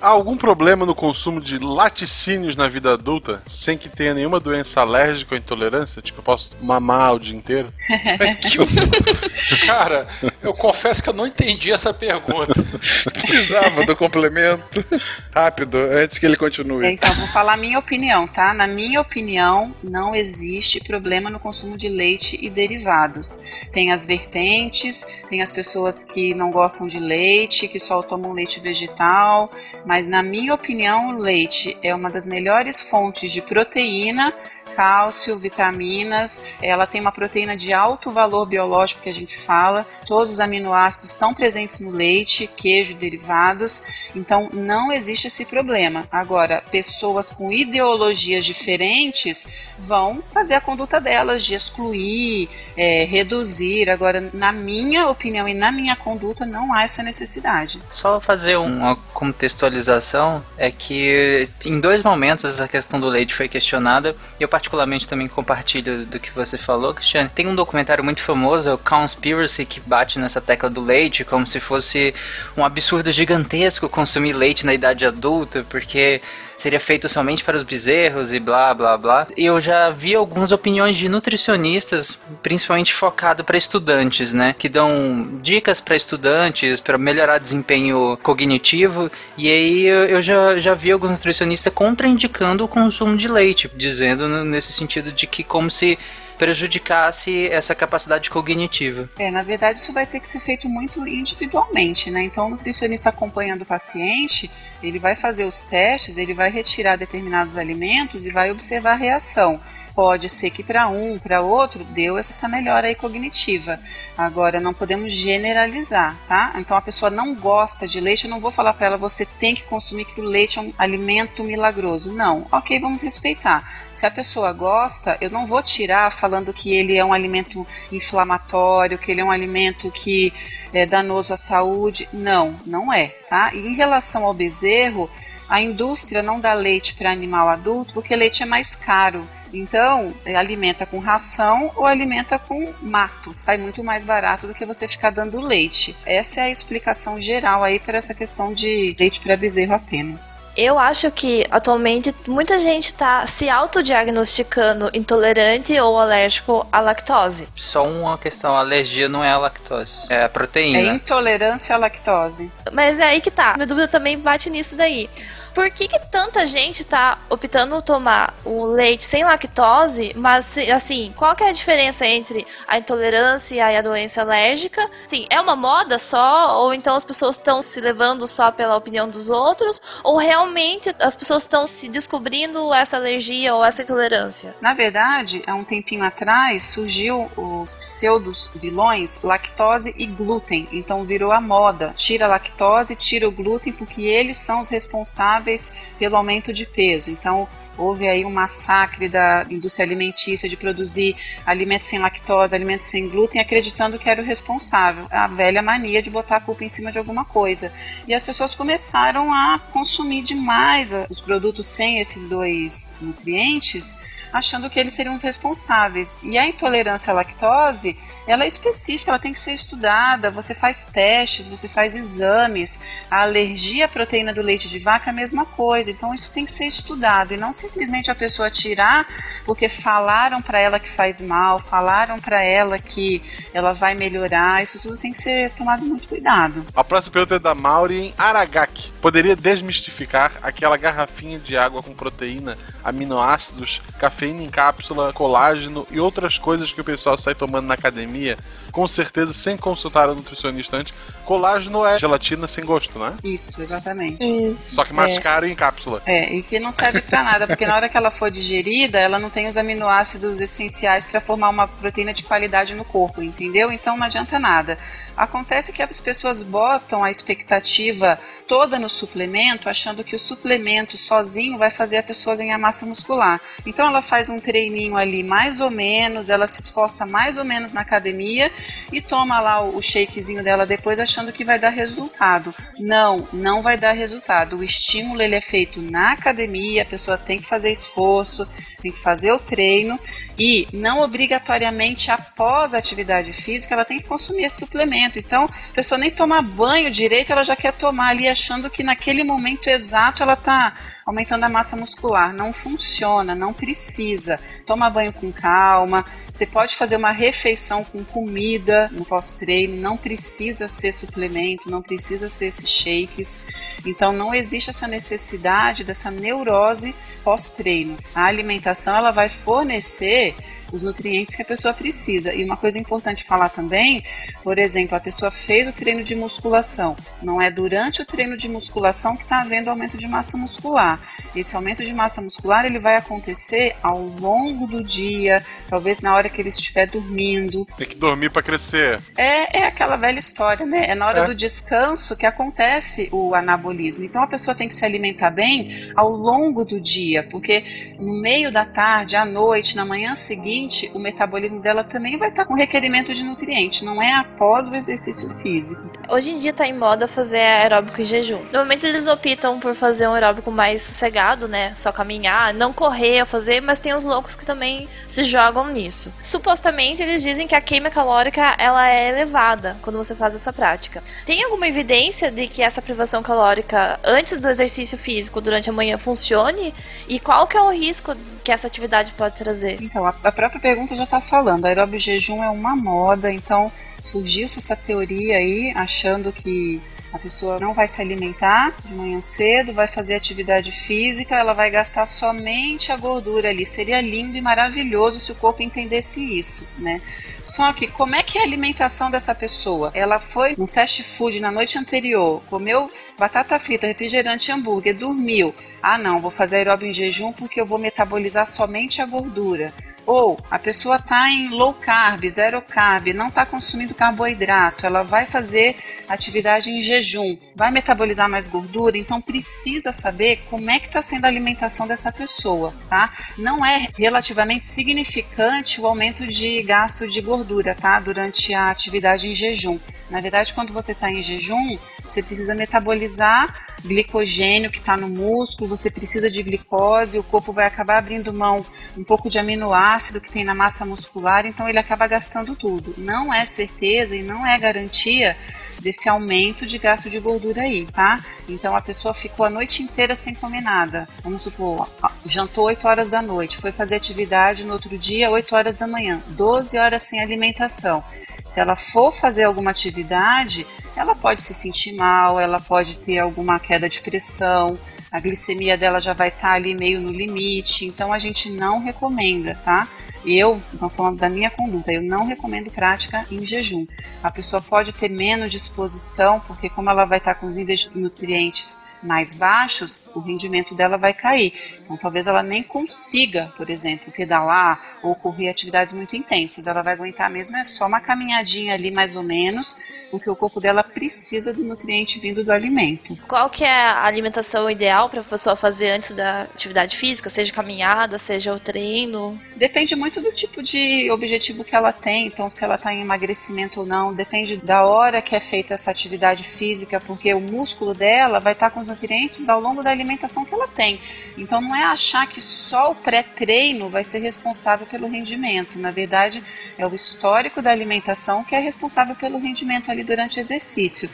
Há algum problema no consumo de laticínios na vida adulta sem que tenha nenhuma doença alérgica ou intolerância? Tipo, eu posso mamar o dia inteiro? Cara, eu confesso que eu não entendi essa pergunta. Precisava do complemento. Rápido, antes que ele continue. Então, vou falar a minha opinião, tá? Na minha opinião, não existe problema no consumo de leite e derivados. Tem as vertentes, tem as pessoas que não gostam de leite, que só tomam leite vegetal, mas na minha opinião, o leite é uma das melhores fontes de proteína cálcio, vitaminas, ela tem uma proteína de alto valor biológico que a gente fala, todos os aminoácidos estão presentes no leite, queijo derivados, então não existe esse problema. Agora, pessoas com ideologias diferentes vão fazer a conduta delas de excluir, é, reduzir. Agora, na minha opinião e na minha conduta, não há essa necessidade. Só fazer uma contextualização é que em dois momentos essa questão do leite foi questionada e eu particularmente também compartilho do que você falou, Cristiane. Tem um documentário muito famoso, é o Conspiracy, que bate nessa tecla do leite como se fosse um absurdo gigantesco consumir leite na idade adulta, porque seria feito somente para os bezerros e blá blá blá. Eu já vi algumas opiniões de nutricionistas, principalmente focado para estudantes, né, que dão dicas para estudantes para melhorar desempenho cognitivo. E aí eu já, já vi alguns nutricionistas contraindicando o consumo de leite, dizendo nesse sentido de que como se prejudicasse essa capacidade cognitiva. É, na verdade, isso vai ter que ser feito muito individualmente, né? Então, o nutricionista acompanhando o paciente, ele vai fazer os testes, ele vai retirar determinados alimentos e vai observar a reação pode ser que para um, para outro, deu essa melhora aí cognitiva. Agora, não podemos generalizar, tá? Então, a pessoa não gosta de leite, eu não vou falar para ela, você tem que consumir que o leite é um alimento milagroso. Não. Ok, vamos respeitar. Se a pessoa gosta, eu não vou tirar falando que ele é um alimento inflamatório, que ele é um alimento que é danoso à saúde. Não, não é, tá? E em relação ao bezerro, a indústria não dá leite para animal adulto porque leite é mais caro. Então, é, alimenta com ração ou alimenta com mato. Sai muito mais barato do que você ficar dando leite. Essa é a explicação geral aí para essa questão de leite para bezerro apenas. Eu acho que atualmente muita gente está se autodiagnosticando intolerante ou alérgico à lactose. Só uma questão, a alergia não é a lactose, é a proteína. É intolerância à lactose. Mas é aí que tá. Minha dúvida também bate nisso daí. Por que, que tanta gente tá optando tomar o leite sem lactose, mas assim, qual que é a diferença entre a intolerância e a doença alérgica? Sim, é uma moda só ou então as pessoas estão se levando só pela opinião dos outros ou realmente as pessoas estão se descobrindo essa alergia ou essa intolerância? Na verdade, há um tempinho atrás surgiu os pseudos vilões lactose e glúten, então virou a moda. Tira a lactose, tira o glúten porque eles são os responsáveis responsáveis pelo aumento de peso. Então, houve aí um massacre da indústria alimentícia de produzir alimentos sem lactose, alimentos sem glúten, acreditando que era o responsável. A velha mania de botar a culpa em cima de alguma coisa. E as pessoas começaram a consumir demais os produtos sem esses dois nutrientes achando que eles seriam os responsáveis. E a intolerância à lactose, ela é específica, ela tem que ser estudada, você faz testes, você faz exames. A alergia à proteína do leite de vaca é a mesma coisa, então isso tem que ser estudado e não simplesmente a pessoa tirar porque falaram para ela que faz mal, falaram para ela que ela vai melhorar, isso tudo tem que ser tomado muito cuidado. A próxima pergunta é da Maureen Aragaki. Poderia desmistificar aquela garrafinha de água com proteína, aminoácidos, cafeína em cápsula, colágeno e outras coisas que o pessoal sai tomando na academia, com certeza sem consultar o nutricionista antes. Colágeno é gelatina sem gosto, não é? Isso, exatamente. Isso. Só que mais É. caro em cápsula. É, e que não serve pra nada, porque na hora que ela for digerida, ela não tem os aminoácidos essenciais para formar uma proteína de qualidade no corpo, entendeu? Então não adianta nada. Acontece que as pessoas botam a expectativa toda no suplemento, achando que o suplemento sozinho vai fazer a pessoa ganhar massa muscular. Então ela faz um treininho ali mais ou menos, ela se esforça mais ou menos na academia e toma lá o shakezinho dela depois achando que vai dar resultado. Não, não vai dar resultado. O estímulo ele é feito na academia, a pessoa tem que fazer esforço, tem que fazer o treino e não obrigatoriamente após a atividade física ela tem que consumir esse suplemento. Então, a pessoa nem toma banho direito, ela já quer tomar ali achando que naquele momento exato ela está aumentando a massa muscular. Não funciona, não precisa. Toma banho com calma. Você pode fazer uma refeição com comida no pós-treino, não precisa ser suplemento, não precisa ser esses shakes. Então não existe essa necessidade dessa neurose pós-treino. A alimentação ela vai fornecer os nutrientes que a pessoa precisa. E uma coisa importante falar também, por exemplo, a pessoa fez o treino de musculação. Não é durante o treino de musculação que está havendo aumento de massa muscular. Esse aumento de massa muscular ele vai acontecer ao longo do dia, talvez na hora que ele estiver dormindo. Tem que dormir para crescer. É, é aquela velha história, né? É na hora é. do descanso que acontece o anabolismo. Então a pessoa tem que se alimentar bem ao longo do dia, porque no meio da tarde, à noite, na manhã seguinte, o metabolismo dela também vai estar com requerimento de nutrientes, não é após o exercício físico. Hoje em dia está em moda fazer aeróbico em jejum. Normalmente eles optam por fazer um aeróbico mais sossegado, né? Só caminhar, não correr, fazer, mas tem os loucos que também se jogam nisso. Supostamente eles dizem que a queima calórica ela é elevada quando você faz essa prática. Tem alguma evidência de que essa privação calórica antes do exercício físico durante a manhã funcione? E qual que é o risco que essa atividade pode trazer? Então, a, a própria pergunta já está falando. Aeróbio jejum é uma moda, então surgiu-se essa teoria aí, achando que a pessoa não vai se alimentar de manhã cedo, vai fazer atividade física, ela vai gastar somente a gordura ali. Seria lindo e maravilhoso se o corpo entendesse isso, né? Só que como é que é a alimentação dessa pessoa? Ela foi no fast food na noite anterior, comeu batata frita, refrigerante, hambúrguer, dormiu. Ah, não, vou fazer aeróbio em jejum porque eu vou metabolizar somente a gordura. Ou a pessoa está em low carb, zero carb, não está consumindo carboidrato, ela vai fazer atividade em jejum, vai metabolizar mais gordura, então precisa saber como é que está sendo a alimentação dessa pessoa, tá? Não é relativamente significante o aumento de gasto de gordura, tá? Durante a atividade em jejum. Na verdade, quando você está em jejum, você precisa metabolizar glicogênio que está no músculo, você precisa de glicose, o corpo vai acabar abrindo mão um pouco de aminoácido que tem na massa muscular, então ele acaba gastando tudo. Não é certeza e não é garantia desse aumento de gasto de gordura aí, tá? Então a pessoa ficou a noite inteira sem comer nada. Vamos supor, jantou 8 horas da noite, foi fazer atividade no outro dia 8 horas da manhã, 12 horas sem alimentação. Se ela for fazer alguma atividade, ela pode se sentir mal, ela pode ter alguma queda de pressão, a glicemia dela já vai estar tá ali meio no limite, então a gente não recomenda, tá? Eu, então falando da minha conduta, eu não recomendo prática em jejum. A pessoa pode ter menos disposição, porque como ela vai estar tá com os níveis de nutrientes mais baixos, o rendimento dela vai cair. Então, talvez ela nem consiga, por exemplo, pedalar ou correr atividades muito intensas. Ela vai aguentar mesmo é só uma caminhadinha ali, mais ou menos, porque o corpo dela precisa do nutriente vindo do alimento. Qual que é a alimentação ideal para a pessoa fazer antes da atividade física, seja caminhada, seja o treino? Depende muito do tipo de objetivo que ela tem. Então, se ela está em emagrecimento ou não, depende da hora que é feita essa atividade física, porque o músculo dela vai estar tá com os nutrientes ao longo da alimentação que ela tem. Então não é achar que só o pré-treino vai ser responsável pelo rendimento. Na verdade, é o histórico da alimentação que é responsável pelo rendimento ali durante o exercício.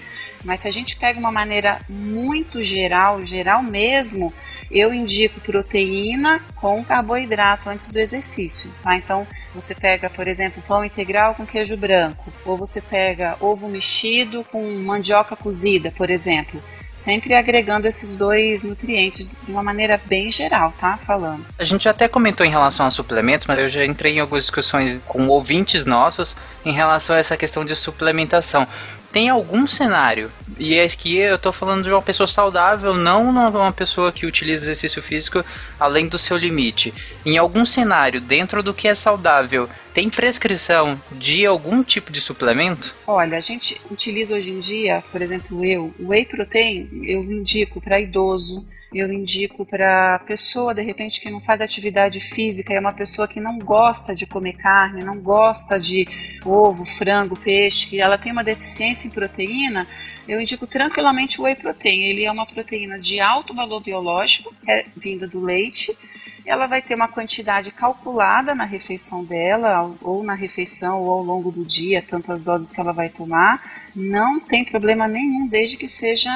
Mas se a gente pega uma maneira muito geral, geral mesmo, eu indico proteína com carboidrato antes do exercício, tá? Então, você pega, por exemplo, pão integral com queijo branco, ou você pega ovo mexido com mandioca cozida, por exemplo sempre agregando esses dois nutrientes de uma maneira bem geral, tá? Falando. A gente até comentou em relação a suplementos, mas eu já entrei em algumas discussões com ouvintes nossos em relação a essa questão de suplementação tem algum cenário, e aqui eu estou falando de uma pessoa saudável, não uma pessoa que utiliza exercício físico além do seu limite. Em algum cenário, dentro do que é saudável, tem prescrição de algum tipo de suplemento? Olha, a gente utiliza hoje em dia, por exemplo, eu, o whey protein, eu indico para idoso, eu indico para pessoa de repente que não faz atividade física, é uma pessoa que não gosta de comer carne, não gosta de ovo, frango, peixe, que ela tem uma deficiência em proteína, eu indico tranquilamente o whey protein. Ele é uma proteína de alto valor biológico, que é vinda do leite. Ela vai ter uma quantidade calculada na refeição dela, ou na refeição, ou ao longo do dia, tantas doses que ela vai tomar. Não tem problema nenhum, desde que seja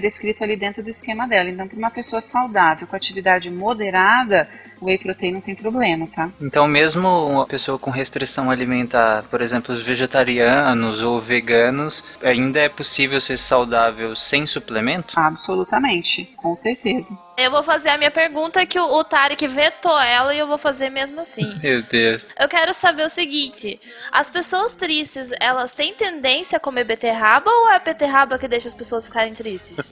prescrito ali dentro do esquema dela. Então, para uma pessoa saudável, com atividade moderada, o whey protein não tem problema, tá? Então, mesmo uma pessoa com restrição alimentar, por exemplo, os vegetarianos ou veganos, ainda é possível ser saudável sem suplemento? Absolutamente, com certeza. Eu vou fazer a minha pergunta que o, o Tarek vetou ela e eu vou fazer mesmo assim. Meu Deus. Eu quero saber o seguinte: as pessoas tristes, elas têm tendência a comer beterraba ou é a beterraba que deixa as pessoas ficarem tristes?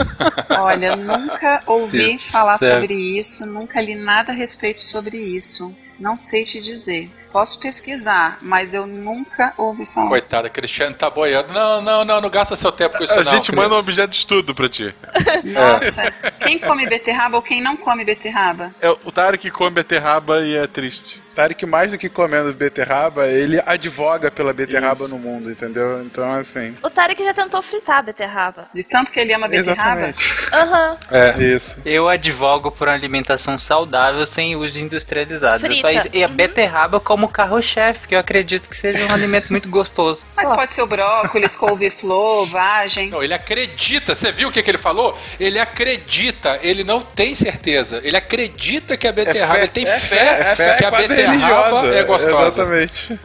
Olha, nunca ouvi Deus falar sobre isso, nunca li nada a respeito sobre isso. Não sei te dizer. Posso pesquisar, mas eu nunca ouvi falar. Coitada, Cristiano tá boiando. Não, não, não, não gasta seu tempo com isso A não. gente Cris. manda um objeto de estudo pra ti. Nossa, quem come beterraba ou quem não come beterraba? É o Tarek come beterraba e é triste. Tarek, mais do que comendo beterraba, ele advoga pela beterraba no mundo, entendeu? Então, assim. o Tarek já tentou fritar a beterraba. De tanto que ele ama beterraba? Exatamente. Aham. É. Isso. Eu advogo por uma alimentação saudável sem uso industrializado. Frita. Só isso. E a beterraba como carro-chefe, porque eu acredito que seja um alimento muito gostoso. Mas lá. pode ser o brócolis, couve-flor, vagem. Não, ele acredita. Você viu o que, que ele falou? Ele acredita. Ele não tem certeza. Ele acredita que a beterraba. fé- ele tem é fé, fé- é fé que a beterraba é gostosa. Exatamente.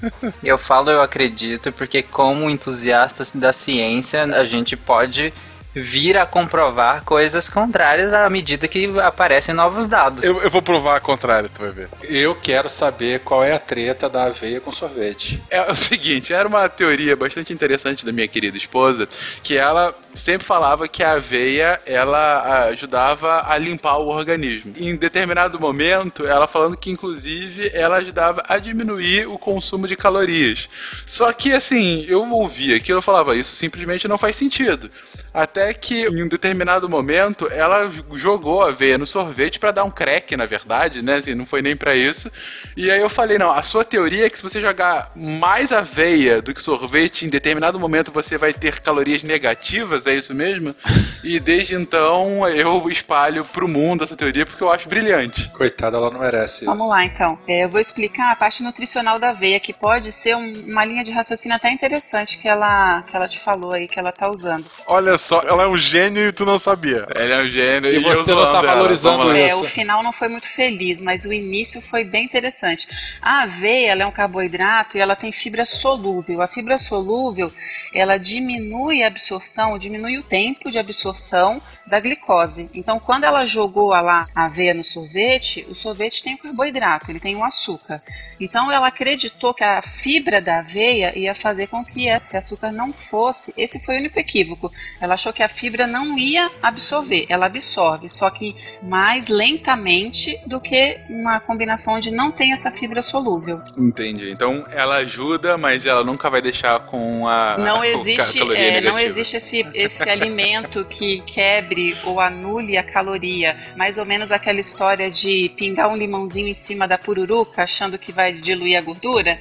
Eu falo eu acredito porque como entusiastas da ciência, a gente pode vir a comprovar coisas contrárias à medida que aparecem novos dados. Eu, eu vou provar a contrária, tu vai ver. Eu quero saber qual é a treta da aveia com sorvete. É o seguinte, era uma teoria bastante interessante da minha querida esposa, que ela sempre falava que a aveia, ela ajudava a limpar o organismo. Em determinado momento, ela falando que inclusive ela ajudava a diminuir o consumo de calorias. Só que assim, eu ouvi aquilo, eu falava, isso simplesmente não faz sentido. Até que em um determinado momento ela jogou a aveia no sorvete pra dar um crack, na verdade, né? Assim, não foi nem pra isso. E aí eu falei, não, a sua teoria é que se você jogar mais aveia do que sorvete, em determinado momento você vai ter calorias negativas, é isso mesmo? E desde então eu espalho pro mundo essa teoria porque eu acho brilhante. Coitada, ela não merece isso. Vamos lá, então. É, eu vou explicar a parte nutricional da aveia, que pode ser um- uma linha de raciocínio até interessante que ela, que ela te falou aí, que ela tá usando. Olha só, ela é um gênio e tu não sabia. Ele é um gênio E eu você não tá ela. valorizando Vamos lá. É, isso. o final não foi muito feliz, mas o início foi bem interessante. A aveia ela é um carboidrato e ela tem fibra solúvel. A fibra solúvel ela diminui a absorção, diminui o tempo de absorção da glicose. Então, quando ela jogou a lá a aveia no sorvete, o sorvete tem o carboidrato, ele tem o açúcar. Então, ela acreditou que a fibra da aveia ia fazer com que esse açúcar não fosse. Esse foi o único equívoco. Ela achou que a fibra não ia absorver. Ela absorve, só que mais lentamente do que uma combinação onde não tem essa fibra solúvel. Entendi. Então ela ajuda, mas ela nunca vai deixar com a Não a existe, caloria é, não existe esse, esse alimento que quebre ou anule a caloria. Mais ou menos aquela história de pingar um limãozinho em cima da pururuca, achando que vai diluir a gordura.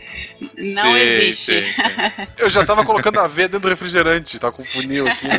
Não Sim, existe. sim, sim. Eu já tava colocando aveia dentro do refrigerante, tá com funil aqui. Né?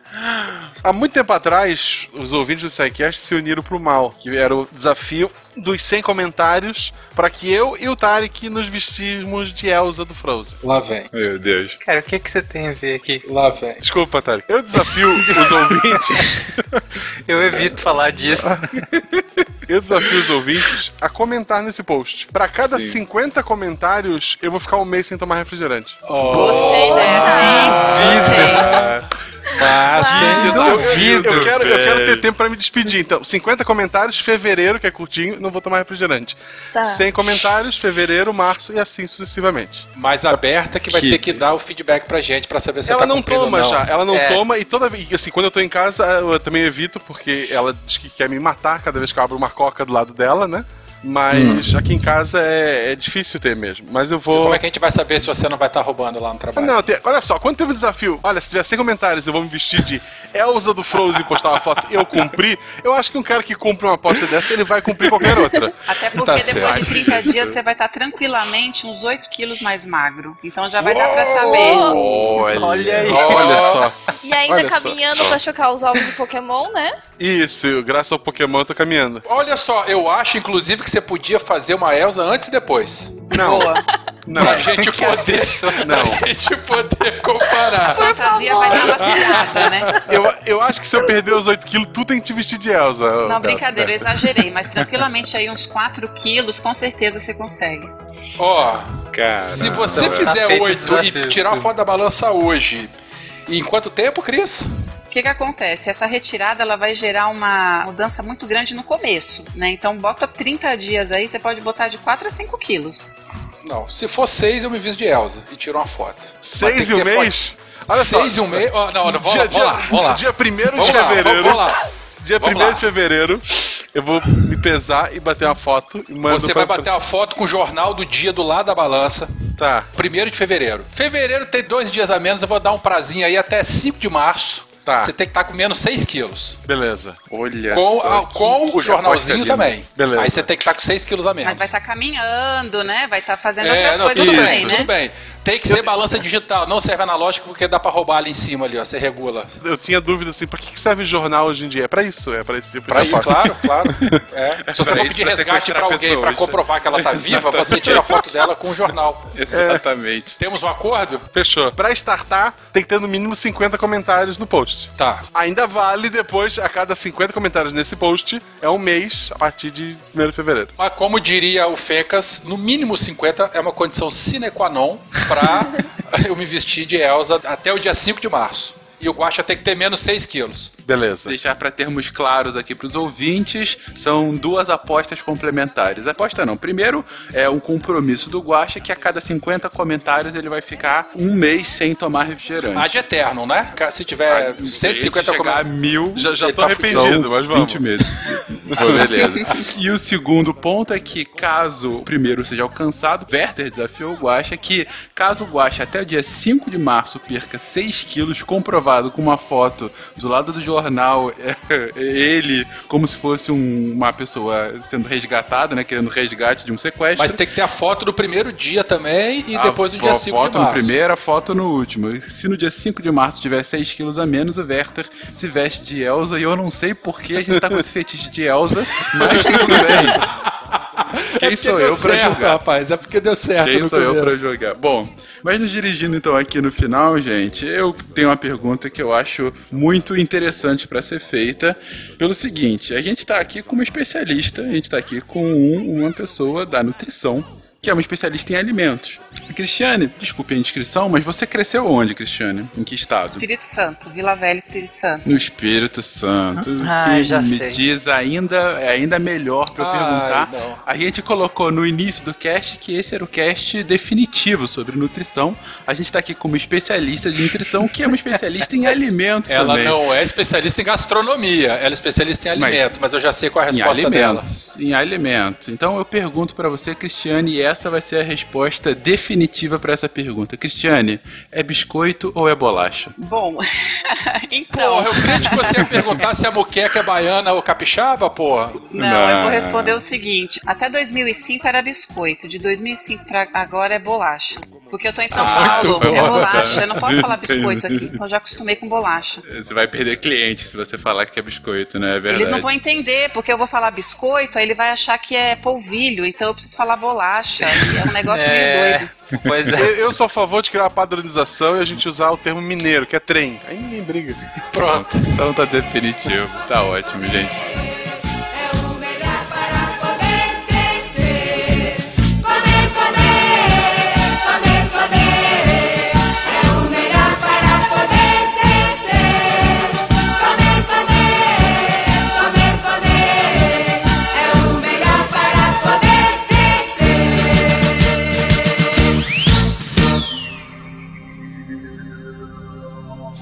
Há muito tempo atrás, os ouvintes do SciCast se uniram pro mal, que era o desafio dos 100 comentários para que eu e o Tarek nos vestirmos de Elsa do Frozen. Lá vem. Meu Deus. Cara, o que, que você tem a ver aqui? Lá vem. Desculpa, Tarek. Eu desafio os ouvintes. Eu evito falar disso. Eu desafio os ouvintes a comentar nesse post. Para cada 50 comentários, eu vou ficar um mês sem tomar refrigerante. Gostei dessa, hein? Gostei. Ah, Gente, eu Eu, eu- duvido. eu quero, eu quero ter tempo pra me despedir. Então, 50 comentários, fevereiro, que é curtinho, não vou tomar refrigerante. Tá. 100 comentários, fevereiro, março e assim sucessivamente. mais aberta que vai Que- ter que dar o feedback pra gente pra saber se ela tá não toma ou não. já, ela não É. toma e toda vez, assim, quando eu tô em casa, eu também evito, porque ela diz que quer me matar cada vez que eu abro uma coca do lado dela, né? Mas aqui em casa é, é difícil ter mesmo. Mas eu vou. Como é que a gente vai saber se você não vai estar roubando lá no trabalho? Não, tem- olha só, quando teve um desafio, olha, se tiver 100 comentários eu vou me vestir de Elsa do Frozen postar uma foto e eu cumpri, eu acho que um cara que cumpre uma aposta dessa, ele vai cumprir qualquer outra. Até porque Tá depois de certo. 30 dias você vai estar tranquilamente uns 8 quilos mais magro. Então já vai dar pra saber. Olha, Olha aí. Olha só. E ainda Olha só. caminhando pra chocar os ovos de Pokémon, né? Isso, graças ao Pokémon eu tô caminhando. Olha só, eu acho inclusive que você podia fazer uma Elsa antes e depois. Não, Boa. Não. Pra gente poder, Não. pra gente poder comparar. A fantasia vai dar laceada, né? Eu, eu acho que se eu perder os 8 quilos, tu tem que te vestir de Elsa. Não, Beto. brincadeira, eu exagerei, mas tranquilamente aí uns 4 quilos, com certeza você consegue. Ó, Cara, se você tá fizer feito o 8 e tirar a foto da balança hoje, em quanto tempo, Cris? O que, que acontece? Essa retirada ela vai gerar uma mudança muito grande no começo, né? Então bota 30 dias aí, você pode botar de 4 a 5 quilos. Não, se for 6 eu me visto de Elsa e tiro uma foto. Seis e um mês? foto. Olha só. Seis e um mês? Ó, não, não, vamos dia, lá, vamos lá, dia, vamos lá. Dia 1 de fevereiro. vamos lá. Dia 1 Vamos lá. de fevereiro, eu vou me pesar e bater uma foto e mando Você vai bater uma foto com o jornal do dia do lado da balança. Tá. 1 de fevereiro. Fevereiro tem dois dias a menos, eu vou dar um prazinho aí até 5 de março. Tá. Você tem que estar comendo 6 quilos. Beleza. Olha Com, só a- com o jornalzinho aposta também. Beleza. Aí você tem que estar com 6 quilos a menos. Mas vai estar caminhando, né? Vai estar fazendo É, outras não, coisas tudo também, bem, né? tudo bem. Tem que ser balança digital, não serve analógico porque dá pra roubar ali em cima ali, ó. Você regula. Eu tinha dúvida assim, pra que serve jornal hoje em dia? É pra isso, é pra esse tipo Pra de foto. claro, claro. É. Se você for isso, pedir resgate pra alguém pra comprovar que ela tá viva, você tira a foto dela com o jornal. Exatamente. Temos um acordo? Fechou. Pra startar, tem que ter no mínimo 50 comentários no post. Tá. Ainda vale depois, a cada 50 comentários nesse post, é um mês a partir de 1 de fevereiro. Mas como diria o Fecas, no mínimo 50 é uma condição sine qua non pra eu me vestir de Elsa até o dia 5 de março. E o Guaxa tem que ter menos 6 quilos. Beleza. Deixar para termos claros aqui para os ouvintes, são duas apostas complementares. Aposta não. Primeiro é um compromisso do Guaxa que a cada 50 comentários ele vai ficar um mês sem tomar refrigerante. Ad eterno, né? Se tiver 150 chegar a comentários. mil, Já, já tô tá arrependido, mas vamos. 20 meses. Pô, beleza. E o segundo ponto é que, caso o primeiro seja alcançado, Werther desafiou o Guaxa que, caso o Guaxa até o dia 5 de março perca 6 quilos, comprovado com uma foto do lado do jornal, é, ele como se fosse um- uma pessoa sendo resgatada, né, querendo resgate de um sequestro. Mas tem que ter a foto do primeiro dia também e A depois do dia fo- 5 de foto no março. primeiro, a foto no último. Se no dia 5 de março tiver 6 quilos a menos, o Werther se veste de Elsa e eu não sei por que a gente tá com esse fetiche de Elsa, mas tudo bem. Quem É sou eu pra certo, julgar? rapaz. É porque deu certo Quem sou eu começo. pra jogar? Bom, mas nos dirigindo então aqui no final, gente, eu tenho uma pergunta que eu acho muito interessante pra ser feita. Pelo seguinte, a gente tá aqui com uma especialista, a gente tá aqui com um- uma pessoa da nutrição. Que é uma especialista em alimentos. Cristiane, desculpe a indiscrição, mas você cresceu onde, Cristiane? Em que estado? Espírito Santo, Vila Velha, Espírito Santo. No Espírito Santo. Ah, que já me sei. diz ainda, é ainda melhor pra eu Ai, perguntar. não. A gente colocou no início do cast que esse era o cast definitivo sobre nutrição. A gente tá aqui como especialista de nutrição, que é uma especialista em alimentos Ela também. não é especialista em gastronomia, ela é especialista em alimento, mas, eu já sei qual é a em resposta dela. alimentos, em alimentos. Então eu pergunto pra você, Cristiane, e essa vai ser a resposta definitiva pra essa pergunta. Cristiane, é biscoito ou é bolacha? Bom, então. Porra, eu creio que você ia perguntar se a muqueca é baiana ou capixaba, porra. Não, eu vou responder o seguinte: até 2005 era biscoito, de 2005 pra agora é bolacha. Porque eu tô em São Ah, Paulo, muito é bom. bolacha. Eu não posso falar biscoito aqui, então já acostumei com bolacha. Você vai perder cliente se você falar que é biscoito, né? É verdade. Eles não vão entender, porque eu vou falar biscoito, aí ele vai achar que é polvilho, então eu preciso falar bolacha. É um negócio meio doido. Pois Eu, eu sou a favor de criar uma padronização e a gente usar o termo mineiro, que é trem. Aí ninguém briga. Pronto. Então tá definitivo. Tá ótimo, gente.